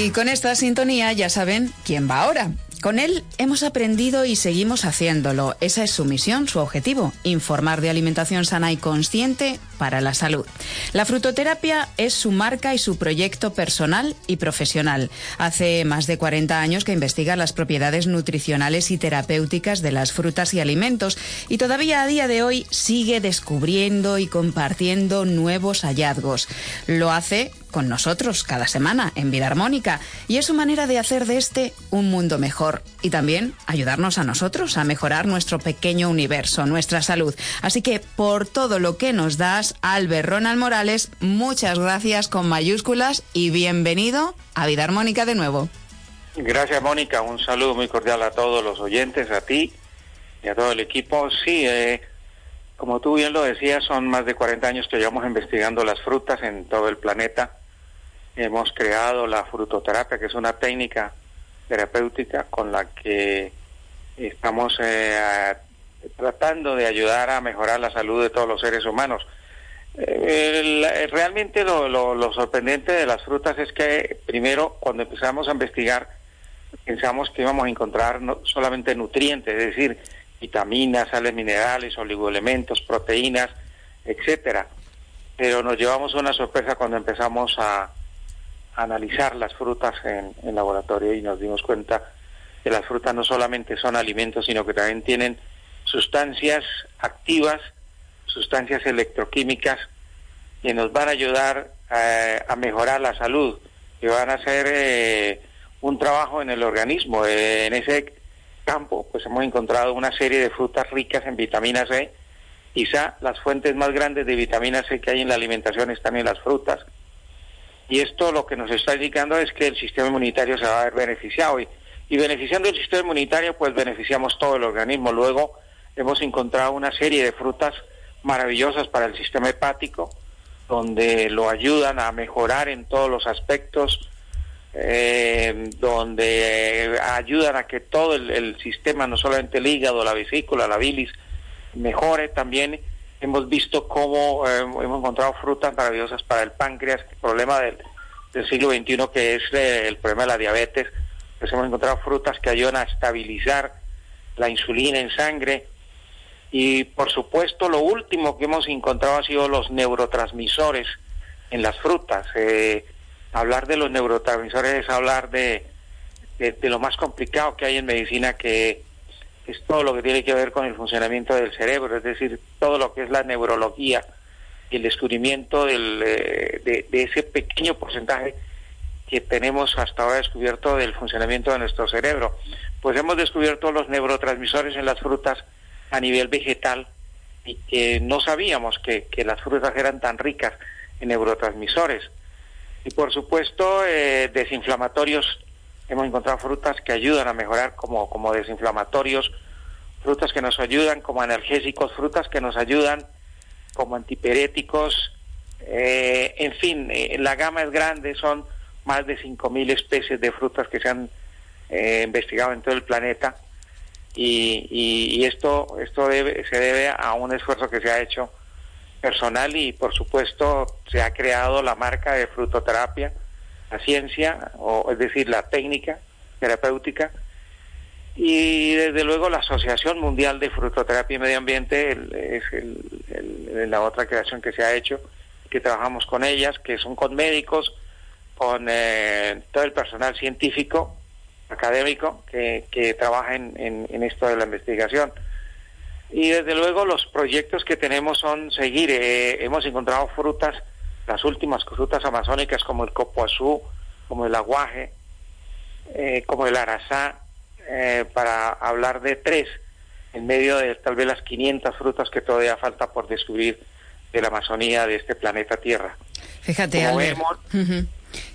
Y con esta sintonía ya saben quién va ahora. Con él hemos aprendido y seguimos haciéndolo. Esa es su misión, su objetivo, informar de alimentación sana y consciente para la salud. La frutoterapia es su marca y su proyecto personal y profesional. Hace más de 40 años que investiga las propiedades nutricionales y terapéuticas de las frutas y alimentos y todavía a día de hoy sigue descubriendo y compartiendo nuevos hallazgos. Lo hace con nosotros cada semana en Vida Armónica y es su manera de hacer de este un mundo mejor y también ayudarnos a nosotros a mejorar nuestro pequeño universo, nuestra salud. Así que por todo lo que nos das, Albert Ronald Morales, muchas gracias con mayúsculas y bienvenido a Vida Armónica de nuevo. Gracias Mónica, un saludo muy cordial a todos los oyentes, a ti y a todo el equipo. Sí, eh, como tú bien lo decías, son más de 40 años que llevamos investigando las frutas en todo el planeta. Hemos creado la frutoterapia, que es una técnica terapéutica con la que estamos eh, tratando de ayudar a mejorar la salud de todos los seres humanos. Eh, realmente lo, lo, sorprendente de las frutas es que primero cuando empezamos a investigar pensamos que íbamos a encontrar no solamente nutrientes, es decir, vitaminas, sales minerales, oligoelementos, proteínas, etcétera. Pero nos llevamos una sorpresa cuando empezamos a, analizar las frutas en, en, laboratorio y nos dimos cuenta que las frutas no solamente son alimentos, sino que también tienen sustancias activas, sustancias electroquímicas que nos van a ayudar eh, a mejorar la salud, que van a hacer eh, un trabajo en el organismo. En ese campo, pues hemos encontrado una serie de frutas ricas en vitamina C. Quizá las fuentes más grandes de vitamina C que hay en la alimentación están en las frutas. Y esto lo que nos está indicando es que el sistema inmunitario se va a ver beneficiado. Y, beneficiando el sistema inmunitario, pues beneficiamos todo el organismo. Luego hemos encontrado una serie de frutas maravillosas para el sistema hepático, donde lo ayudan a mejorar en todos los aspectos eh, donde ayudan a que todo el, sistema, no solamente el hígado, la vesícula, la bilis, mejore. También hemos visto cómo eh, hemos encontrado frutas maravillosas para el páncreas, el problema del, siglo XXI que es eh, el problema de la diabetes. Pues hemos encontrado frutas que ayudan a estabilizar la insulina en sangre. Y por supuesto, lo último que hemos encontrado ha sido los neurotransmisores en las frutas. Eh, hablar de los neurotransmisores es hablar de, de, lo más complicado que hay en medicina, que es todo lo que tiene que ver con el funcionamiento del cerebro, es decir, todo lo que es la neurología y el descubrimiento del, eh, de, ese pequeño porcentaje que tenemos hasta ahora descubierto del funcionamiento de nuestro cerebro. Pues hemos descubierto los neurotransmisores en las frutas a nivel vegetal y que no sabíamos que, que las frutas eran tan ricas en neurotransmisores. Y por supuesto, eh, desinflamatorios. Hemos encontrado frutas que ayudan a mejorar como, como desinflamatorios, frutas que nos ayudan como analgésicos, frutas que nos ayudan como antiperéticos. Eh, en fin, eh, la gama es grande, son más de 5.000 especies de frutas que se han investigado en todo el planeta. Y, y, esto, esto debe, se debe a un esfuerzo que se ha hecho personal y por supuesto se ha creado la marca de frutoterapia, la ciencia, o es decir, la técnica terapéutica, y desde luego la Asociación Mundial de Frutoterapia y Medio Ambiente es la otra creación que se ha hecho, que trabajamos con ellas, que son con médicos, con eh, todo el personal científico, académico, que, trabaja en, en esto de la investigación. Y desde luego los proyectos que tenemos son seguir. Eh, hemos encontrado frutas, las últimas frutas amazónicas como el copoazú, como el aguaje, eh, como el arazá, eh, para hablar de tres, en medio de tal vez las 500 frutas que todavía falta por descubrir de la Amazonía de este planeta Tierra. Fíjate, como vemos,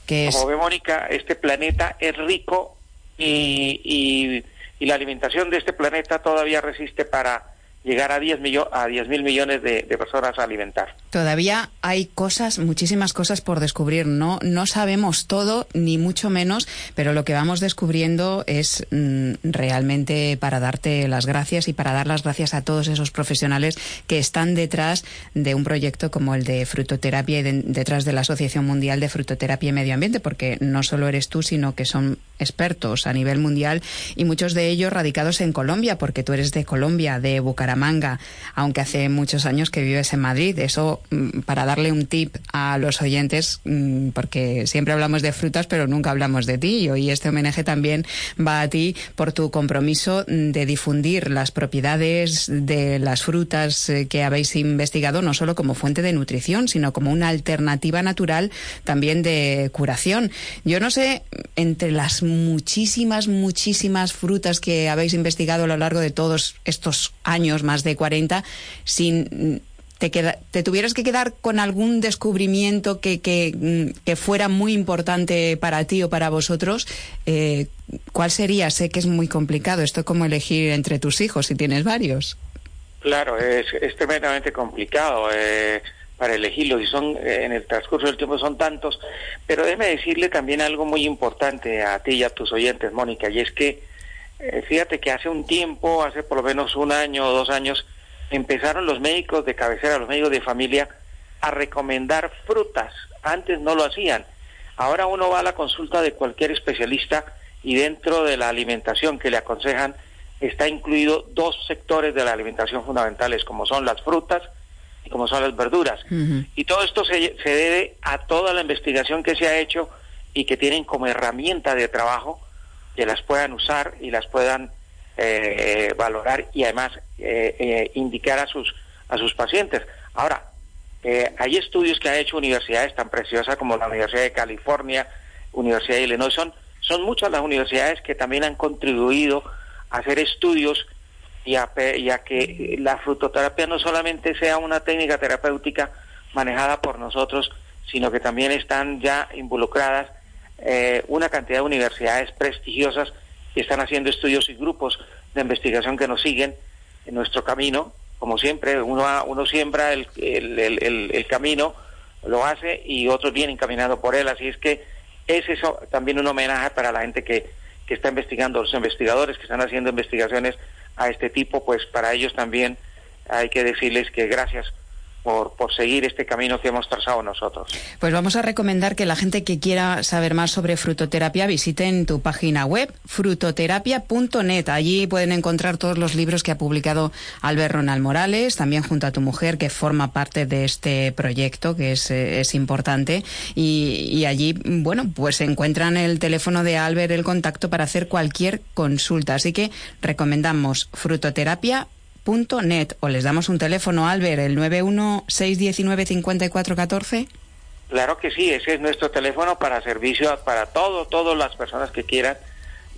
que como ve Mónica, este planeta es rico y, y, y la alimentación de este planeta todavía resiste para llegar a 10 a mil millones de, personas a alimentar. Todavía hay cosas, muchísimas cosas por descubrir. No, no sabemos todo, ni mucho menos, pero lo que vamos descubriendo es mm, realmente para darte las gracias y para dar las gracias a todos esos profesionales que están detrás de un proyecto como el de frutoterapia y detrás de la Asociación Mundial de Frutoterapia y Medio Ambiente, porque no solo eres tú, sino que son expertos a nivel mundial y muchos de ellos radicados en Colombia, porque tú eres de Colombia, de Bucaramanga Bucaramanga, aunque hace muchos años que vives en Madrid. Eso mm, para darle un tip a los oyentes, mm, porque siempre hablamos de frutas, pero nunca hablamos de ti. Y este homenaje también va a ti por tu compromiso de difundir las propiedades de las frutas eh, que habéis investigado, no solo como fuente de nutrición, sino como una alternativa natural también de curación. Yo no sé, entre las muchísimas, muchísimas frutas que habéis investigado a lo largo de todos estos años, más de 40, sin te, te tuvieras que quedar con algún descubrimiento que, que, mm, que, fuera muy importante para ti o para vosotros, eh, ¿cuál sería? Sé que es muy complicado. Esto es como elegir entre tus hijos si tienes varios. Claro, es, es tremendamente complicado. Eh, para elegirlos y son eh, en el transcurso del tiempo son tantos, pero déjeme decirle también algo muy importante a ti y a tus oyentes, Mónica, y es que eh, fíjate que hace un tiempo, hace por lo menos un año o dos años, empezaron los médicos de cabecera, los médicos de familia, a recomendar frutas. Antes no lo hacían. Ahora uno va a la consulta de cualquier especialista y dentro de la alimentación que le aconsejan está incluido dos sectores de la alimentación fundamentales, como son las frutas y como son las verduras. Y todo esto se, se debe a toda la investigación que se ha hecho y que tienen como herramienta de trabajo que las puedan usar y las puedan eh, valorar y además eh, eh, indicar a sus a sus pacientes. Ahora, hay estudios que han hecho universidades tan preciosas como la Universidad de California, Universidad de Illinois, son, son muchas las universidades que también han contribuido a hacer estudios y a, que la frutoterapia no solamente sea una técnica terapéutica manejada por nosotros, sino que también están ya involucradas una cantidad de universidades prestigiosas que están haciendo estudios y grupos de investigación que nos siguen en nuestro camino. Como siempre, uno, uno siembra el, el, camino, lo hace y otros vienen caminando por él. Así es que es eso también un homenaje para la gente que, que está investigando, los investigadores que están haciendo investigaciones a este tipo, pues para ellos también hay que decirles que gracias por, seguir este camino que hemos trazado nosotros. Pues vamos a recomendar que la gente que quiera saber más sobre frutoterapia visiten tu página web frutoterapia.net. Allí pueden encontrar todos los libros que ha publicado Albert Ronald Morales, también junto a tu mujer que forma parte de este proyecto que es, eh, es importante. Y, y allí, bueno, pues encuentran el teléfono de Albert, el contacto para hacer cualquier consulta. Así que recomendamos frutoterapia net o les damos un teléfono, Albert, el 916195414. Claro que sí, ese es nuestro teléfono para servicio para todo, todas las personas que quieran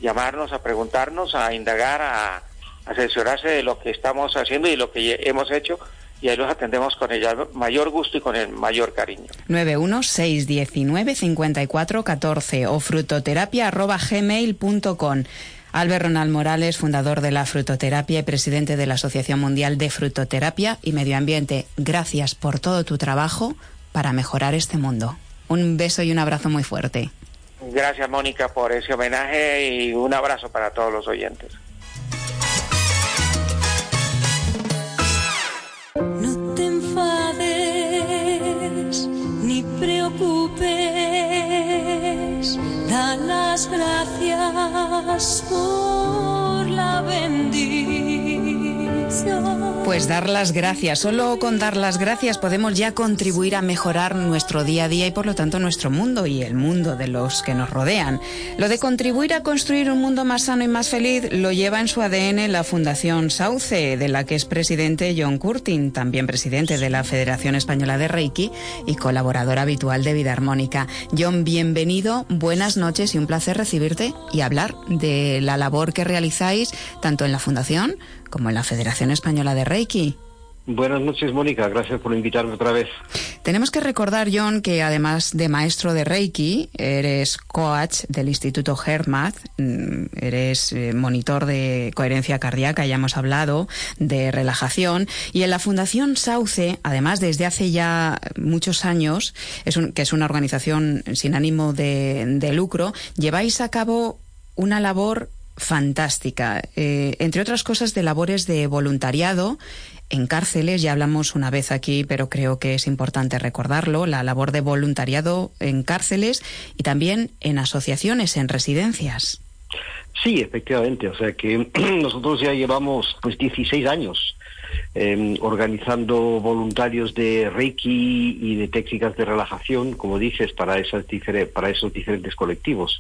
llamarnos, a preguntarnos, a indagar, a asesorarse de lo que estamos haciendo y lo que hemos hecho y ahí los atendemos con el mayor gusto y con el mayor cariño. 916195414 o frutoterapia.gmail.com. Albert Ronald Morales, fundador de la frutoterapia y presidente de la Asociación Mundial de Frutoterapia y Medio Ambiente, gracias por todo tu trabajo para mejorar este mundo. Un beso y un abrazo muy fuerte. Gracias, Mónica, por ese homenaje y un abrazo para todos los oyentes. Gracias por la bendición. Pues dar las gracias. Solo con dar las gracias podemos ya contribuir a mejorar nuestro día a día y por lo tanto nuestro mundo y el mundo de los que nos rodean. Lo de contribuir a construir un mundo más sano y más feliz lo lleva en su ADN la Fundación Sauce, de la que es presidente John Curtin, también presidente de la Federación Española de Reiki y colaborador habitual de Vida Armónica. John, bienvenido, buenas noches y un placer recibirte y hablar de la labor que realizáis tanto en la Fundación como en la Federación Española de Reiki. Buenas noches, Mónica. Gracias por invitarme otra vez. Tenemos que recordar, John, que además de maestro de Reiki, eres coach del Instituto HeartMath, mm, eres eh, monitor de coherencia cardíaca, ya hemos hablado, de relajación. Y en la Fundación Sauce, además, desde hace ya muchos años, es que es una organización sin ánimo de, de lucro, lleváis a cabo una labor fantástica, eh, entre otras cosas de labores de voluntariado en cárceles, ya hablamos una vez aquí, pero creo que es importante recordarlo, la labor de voluntariado en cárceles y también en asociaciones, en residencias. Sí, efectivamente, o sea que nosotros ya llevamos pues 16 años em, organizando voluntarios de Reiki y de técnicas de relajación, como dices, para, esas para esos diferentes colectivos.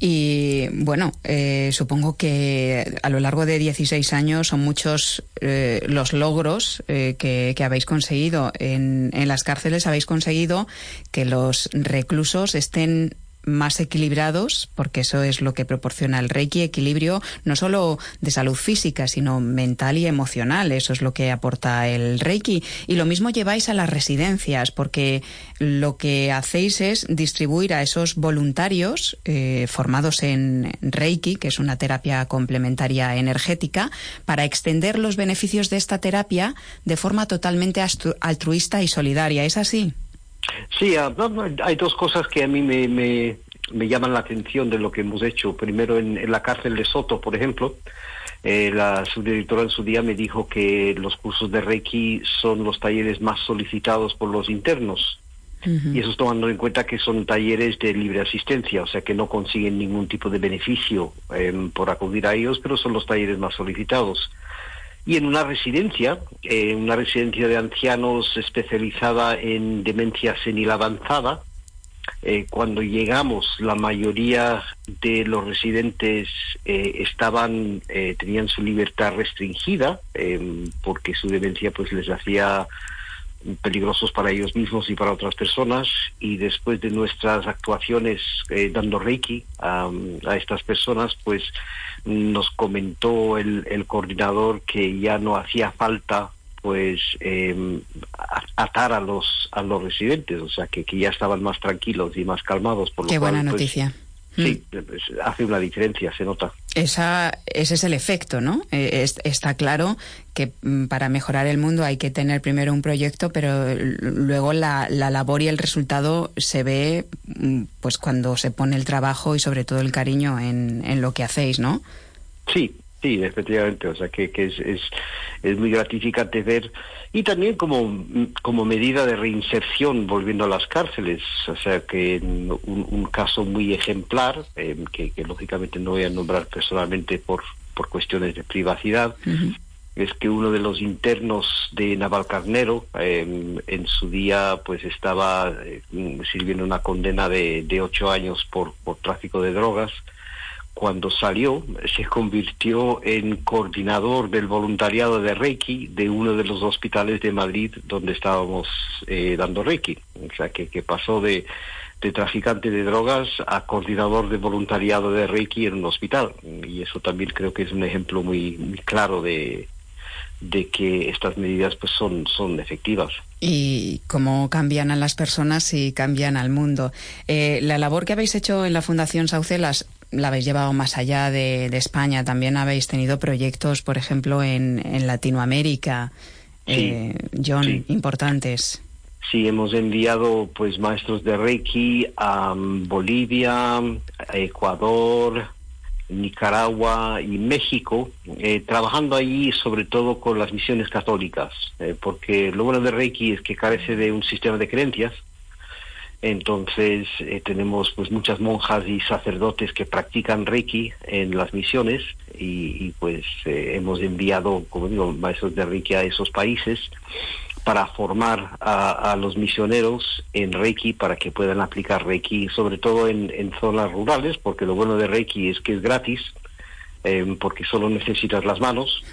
Y bueno, eh, supongo que a lo largo de 16 años son muchos eh, los logros eh, que, que, habéis conseguido. En, en las cárceles habéis conseguido que los reclusos estén más equilibrados, porque eso es lo que proporciona el Reiki, equilibrio no solo de salud física, sino mental y emocional. Eso es lo que aporta el Reiki. Y lo mismo lleváis a las residencias, porque lo que hacéis es distribuir a esos voluntarios eh, formados en Reiki, que es una terapia complementaria energética, para extender los beneficios de esta terapia de forma totalmente altruista y solidaria. ¿Es así? Sí, ah, hay dos cosas que a mí me, me, llaman la atención de lo que hemos hecho. Primero, en, la cárcel de Soto, por ejemplo, eh, la subdirectora en su día me dijo que los cursos de Reiki son los talleres más solicitados por los internos. Y eso es tomando en cuenta que son talleres de libre asistencia, o sea que no consiguen ningún tipo de beneficio em, por acudir a ellos, pero son los talleres más solicitados y en una residencia, eh, una residencia de ancianos especializada en demencia senil avanzada. Eh, cuando llegamos, la mayoría de los residentes eh, estaban tenían su libertad restringida porque su demencia pues les hacía peligrosos para ellos mismos y para otras personas y después de nuestras actuaciones dando reiki a, a estas personas pues nos comentó el, el coordinador que ya no hacía falta pues eh, atar a los a los residentes, o sea que, que ya estaban más tranquilos y más calmados. Por lo Qué buena pues, noticia. Sí, mm. pues, hace una diferencia, se nota. Esa, ese es el efecto, ¿no? Eh, está claro que mm, para mejorar el mundo hay que tener primero un proyecto, pero luego la, la labor y el resultado se ve mm, pues cuando se pone el trabajo y sobre todo el cariño en, en lo que hacéis, ¿no? Sí, Sí, efectivamente, o sea que, que es, es, es, muy gratificante ver y también como, como medida de reinserción volviendo a las cárceles, o sea que un, un caso muy ejemplar, eh, que, que, lógicamente no voy a nombrar personalmente por, por cuestiones de privacidad, es que uno de los internos de Navalcarnero eh, en su día pues estaba eh, sirviendo una condena de, de ocho años por, por tráfico de drogas, cuando salió, se convirtió en coordinador del voluntariado de Reiki de uno de los hospitales de Madrid donde estábamos eh, dando Reiki. O sea, que, que pasó de, de, traficante de drogas a coordinador de voluntariado de Reiki en un hospital. Y eso también creo que es un ejemplo muy, muy claro de, de que estas medidas pues son, son efectivas. Y cómo cambian a las personas y cambian al mundo. Eh, la labor que habéis hecho en la Fundación Saucelas la habéis llevado más allá de, España. También habéis tenido proyectos, por ejemplo, en, en Latinoamérica, eh, John, importantes. Sí, hemos enviado pues maestros de Reiki a Bolivia, a Ecuador, Nicaragua y México, eh, trabajando allí sobre todo con las misiones católicas, eh, porque lo bueno de Reiki es que carece de un sistema de creencias, entonces eh, tenemos pues muchas monjas y sacerdotes que practican Reiki en las misiones y, pues eh, hemos enviado, como digo, maestros de Reiki a esos países para formar a, los misioneros en Reiki para que puedan aplicar Reiki, sobre todo en, zonas rurales, porque lo bueno de Reiki es que es gratis, eh, porque solo necesitas las manos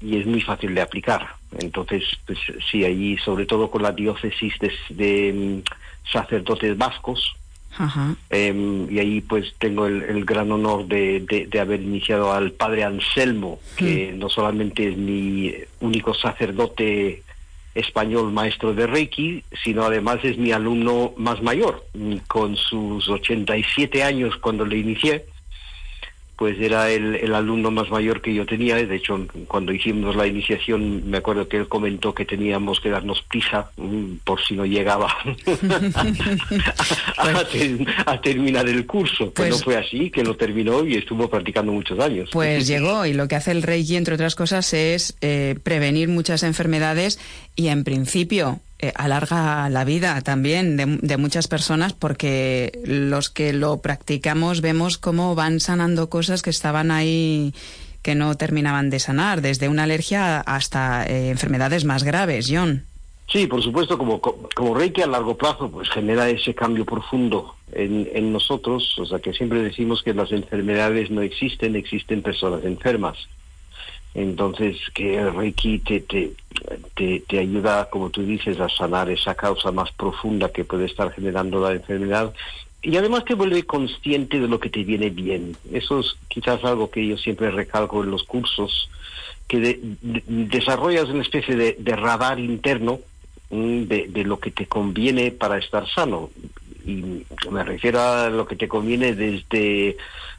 y es muy fácil de aplicar. Entonces, pues sí, allí, sobre todo con la diócesis de sacerdotes vascos. Em, y ahí pues tengo el, gran honor de, de, haber iniciado al padre Anselmo, que hmm. no solamente es mi único sacerdote español maestro de Reiki, sino además es mi alumno más mayor, con sus 87 años cuando le inicié pues era el, el, alumno más mayor que yo tenía. De hecho, cuando hicimos la iniciación, me acuerdo que él comentó que teníamos que darnos prisa mm, por si no llegaba a, terminar el curso. Pues, no fue así, que lo terminó y estuvo practicando muchos años. Pues llegó y lo que hace el Reiki, entre otras cosas, es eh, prevenir muchas enfermedades y, en principio, eh, alarga la vida también de, muchas personas porque los que lo practicamos vemos cómo van sanando cosas que estaban ahí que no terminaban de sanar, desde una alergia hasta eh, enfermedades más graves, John. Sí, por supuesto, como, como Reiki a largo plazo pues genera ese cambio profundo en, en nosotros, o sea que siempre decimos que las enfermedades no existen, existen personas enfermas. Entonces, que Reiki te, te, te, te, ayuda, como tú dices, a sanar esa causa más profunda que puede estar generando la enfermedad y además te vuelve consciente de lo que te viene bien. Eso es quizás algo que yo siempre recalco en los cursos, que desarrollas una especie de, radar interno mm, de, de, lo que te conviene para estar sano. Y me refiero a lo que te conviene desde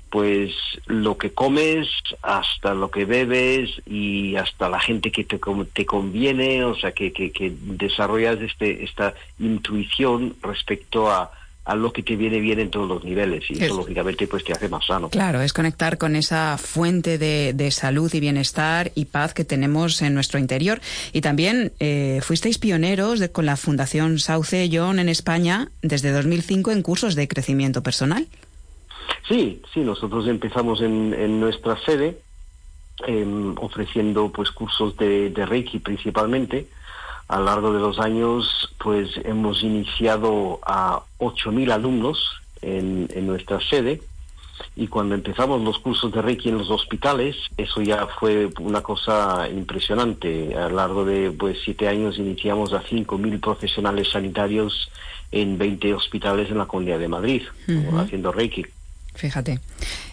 pues lo que comes hasta lo que bebes y hasta la gente que te, te conviene, o sea que, que, que desarrollas este, esta intuición respecto a, a lo que te viene bien en todos los niveles y eso lógicamente pues te hace más sano. Claro, es conectar con esa fuente de, de salud y bienestar y paz que tenemos en nuestro interior. Y también eh, fuisteis pioneros de, con la Fundación Sauce John en España desde 2005 en cursos de crecimiento personal. Sí, sí, nosotros empezamos en, en nuestra sede em, ofreciendo pues cursos de, de Reiki principalmente a lo largo de los años, pues hemos iniciado a 8.000 alumnos en, en nuestra sede y cuando empezamos los cursos de Reiki en los hospitales, eso ya fue una cosa impresionante. A lo largo de pues, siete años iniciamos a 5.000 profesionales sanitarios en 20 hospitales en la Comunidad de Madrid, haciendo Reiki. Fíjate.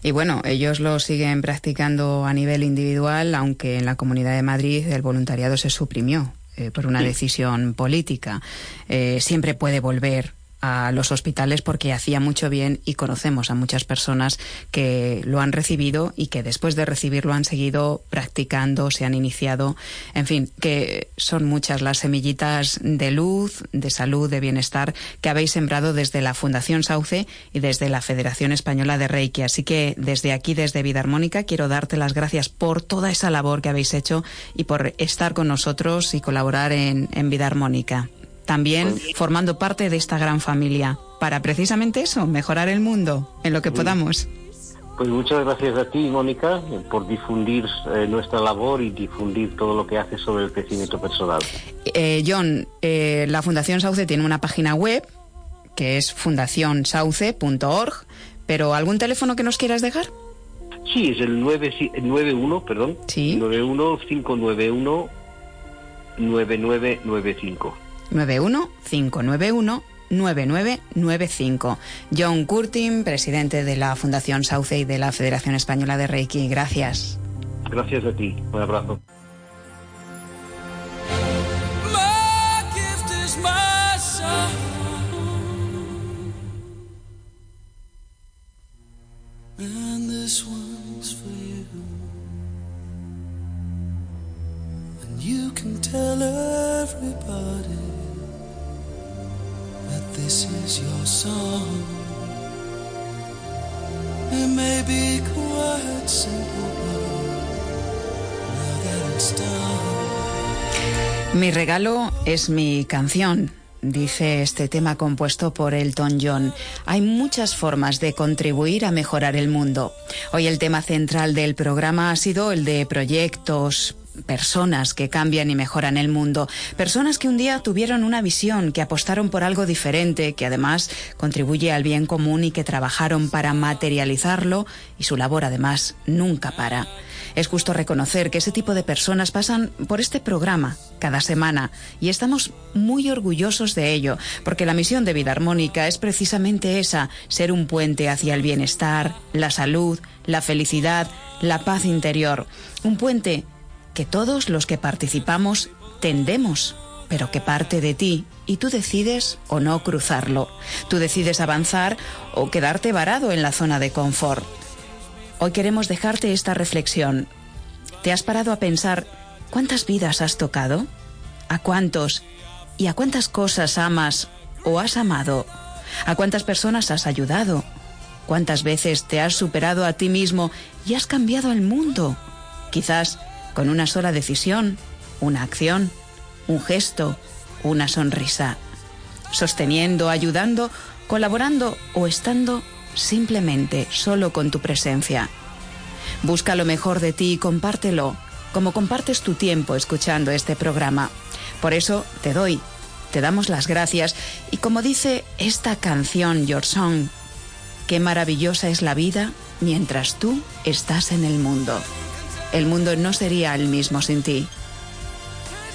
Y bueno, ellos lo siguen practicando a nivel individual, aunque en la Comunidad de Madrid el voluntariado se suprimió. Eh, por una decisión política, eh, siempre puede volver a los hospitales porque hacía mucho bien y conocemos a muchas personas que lo han recibido y que después de recibirlo han seguido practicando, se han iniciado, en fin, que son muchas las semillitas de luz, de salud, de bienestar que habéis sembrado desde la Fundación Sauce y desde la Federación Española de Reiki. Así que desde aquí, desde Vida Armónica, quiero darte las gracias por toda esa labor que habéis hecho y por estar con nosotros y colaborar en, en Vida Armónica también formando parte de esta gran familia, para precisamente eso, mejorar el mundo en lo que podamos. Pues muchas gracias a ti, Mónica, por difundir eh, nuestra labor y difundir todo lo que haces sobre el crecimiento personal. Eh, John, eh, la Fundación Sauce tiene una página web que es fundacionsauce.org, pero ¿algún teléfono que nos quieras dejar? Sí, es el 91, perdón. Sí. 91591 9995. 91591-9995. John Curtin, presidente de la Fundación Sauce y de la Federación Española de Reiki. Gracias. Gracias a ti. Un abrazo. you can tell everybody Mi regalo es mi canción dice este tema compuesto por Elton John. Hay muchas formas de contribuir a mejorar el mundo. Hoy el tema central del programa ha sido el de proyectos, personas que cambian y mejoran el mundo, personas que un día tuvieron una visión, que apostaron por algo diferente, que además contribuye al bien común y que trabajaron para materializarlo y su labor además nunca para. Es justo reconocer que ese tipo de personas pasan por este programa cada semana y estamos muy orgullosos de ello, porque la misión de vida armónica es precisamente esa, ser un puente hacia el bienestar, la salud, la felicidad, la paz interior, un puente que todos los que participamos tendemos, pero que parte de ti y tú decides o no cruzarlo. Tú decides avanzar o quedarte varado en la zona de confort. Hoy queremos dejarte esta reflexión. ¿Te has parado a pensar cuántas vidas has tocado? ¿A cuántos? ¿Y a cuántas cosas amas o has amado? ¿A cuántas personas has ayudado? ¿Cuántas veces te has superado a ti mismo y has cambiado el mundo? Quizás con una sola decisión, una acción, un gesto, una sonrisa, sosteniendo, ayudando, colaborando o estando simplemente solo con tu presencia. Busca lo mejor de ti y compártelo, como compartes tu tiempo escuchando este programa. Por eso te doy, te damos las gracias y como dice esta canción Your Song, qué maravillosa es la vida mientras tú estás en el mundo. El mundo no sería el mismo sin ti.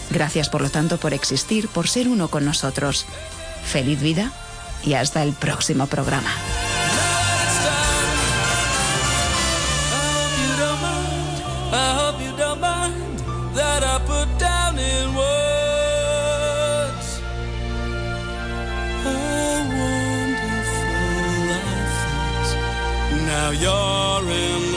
Gracias por lo tanto por existir, por ser uno con nosotros. Feliz vida y hasta el próximo programa. You're in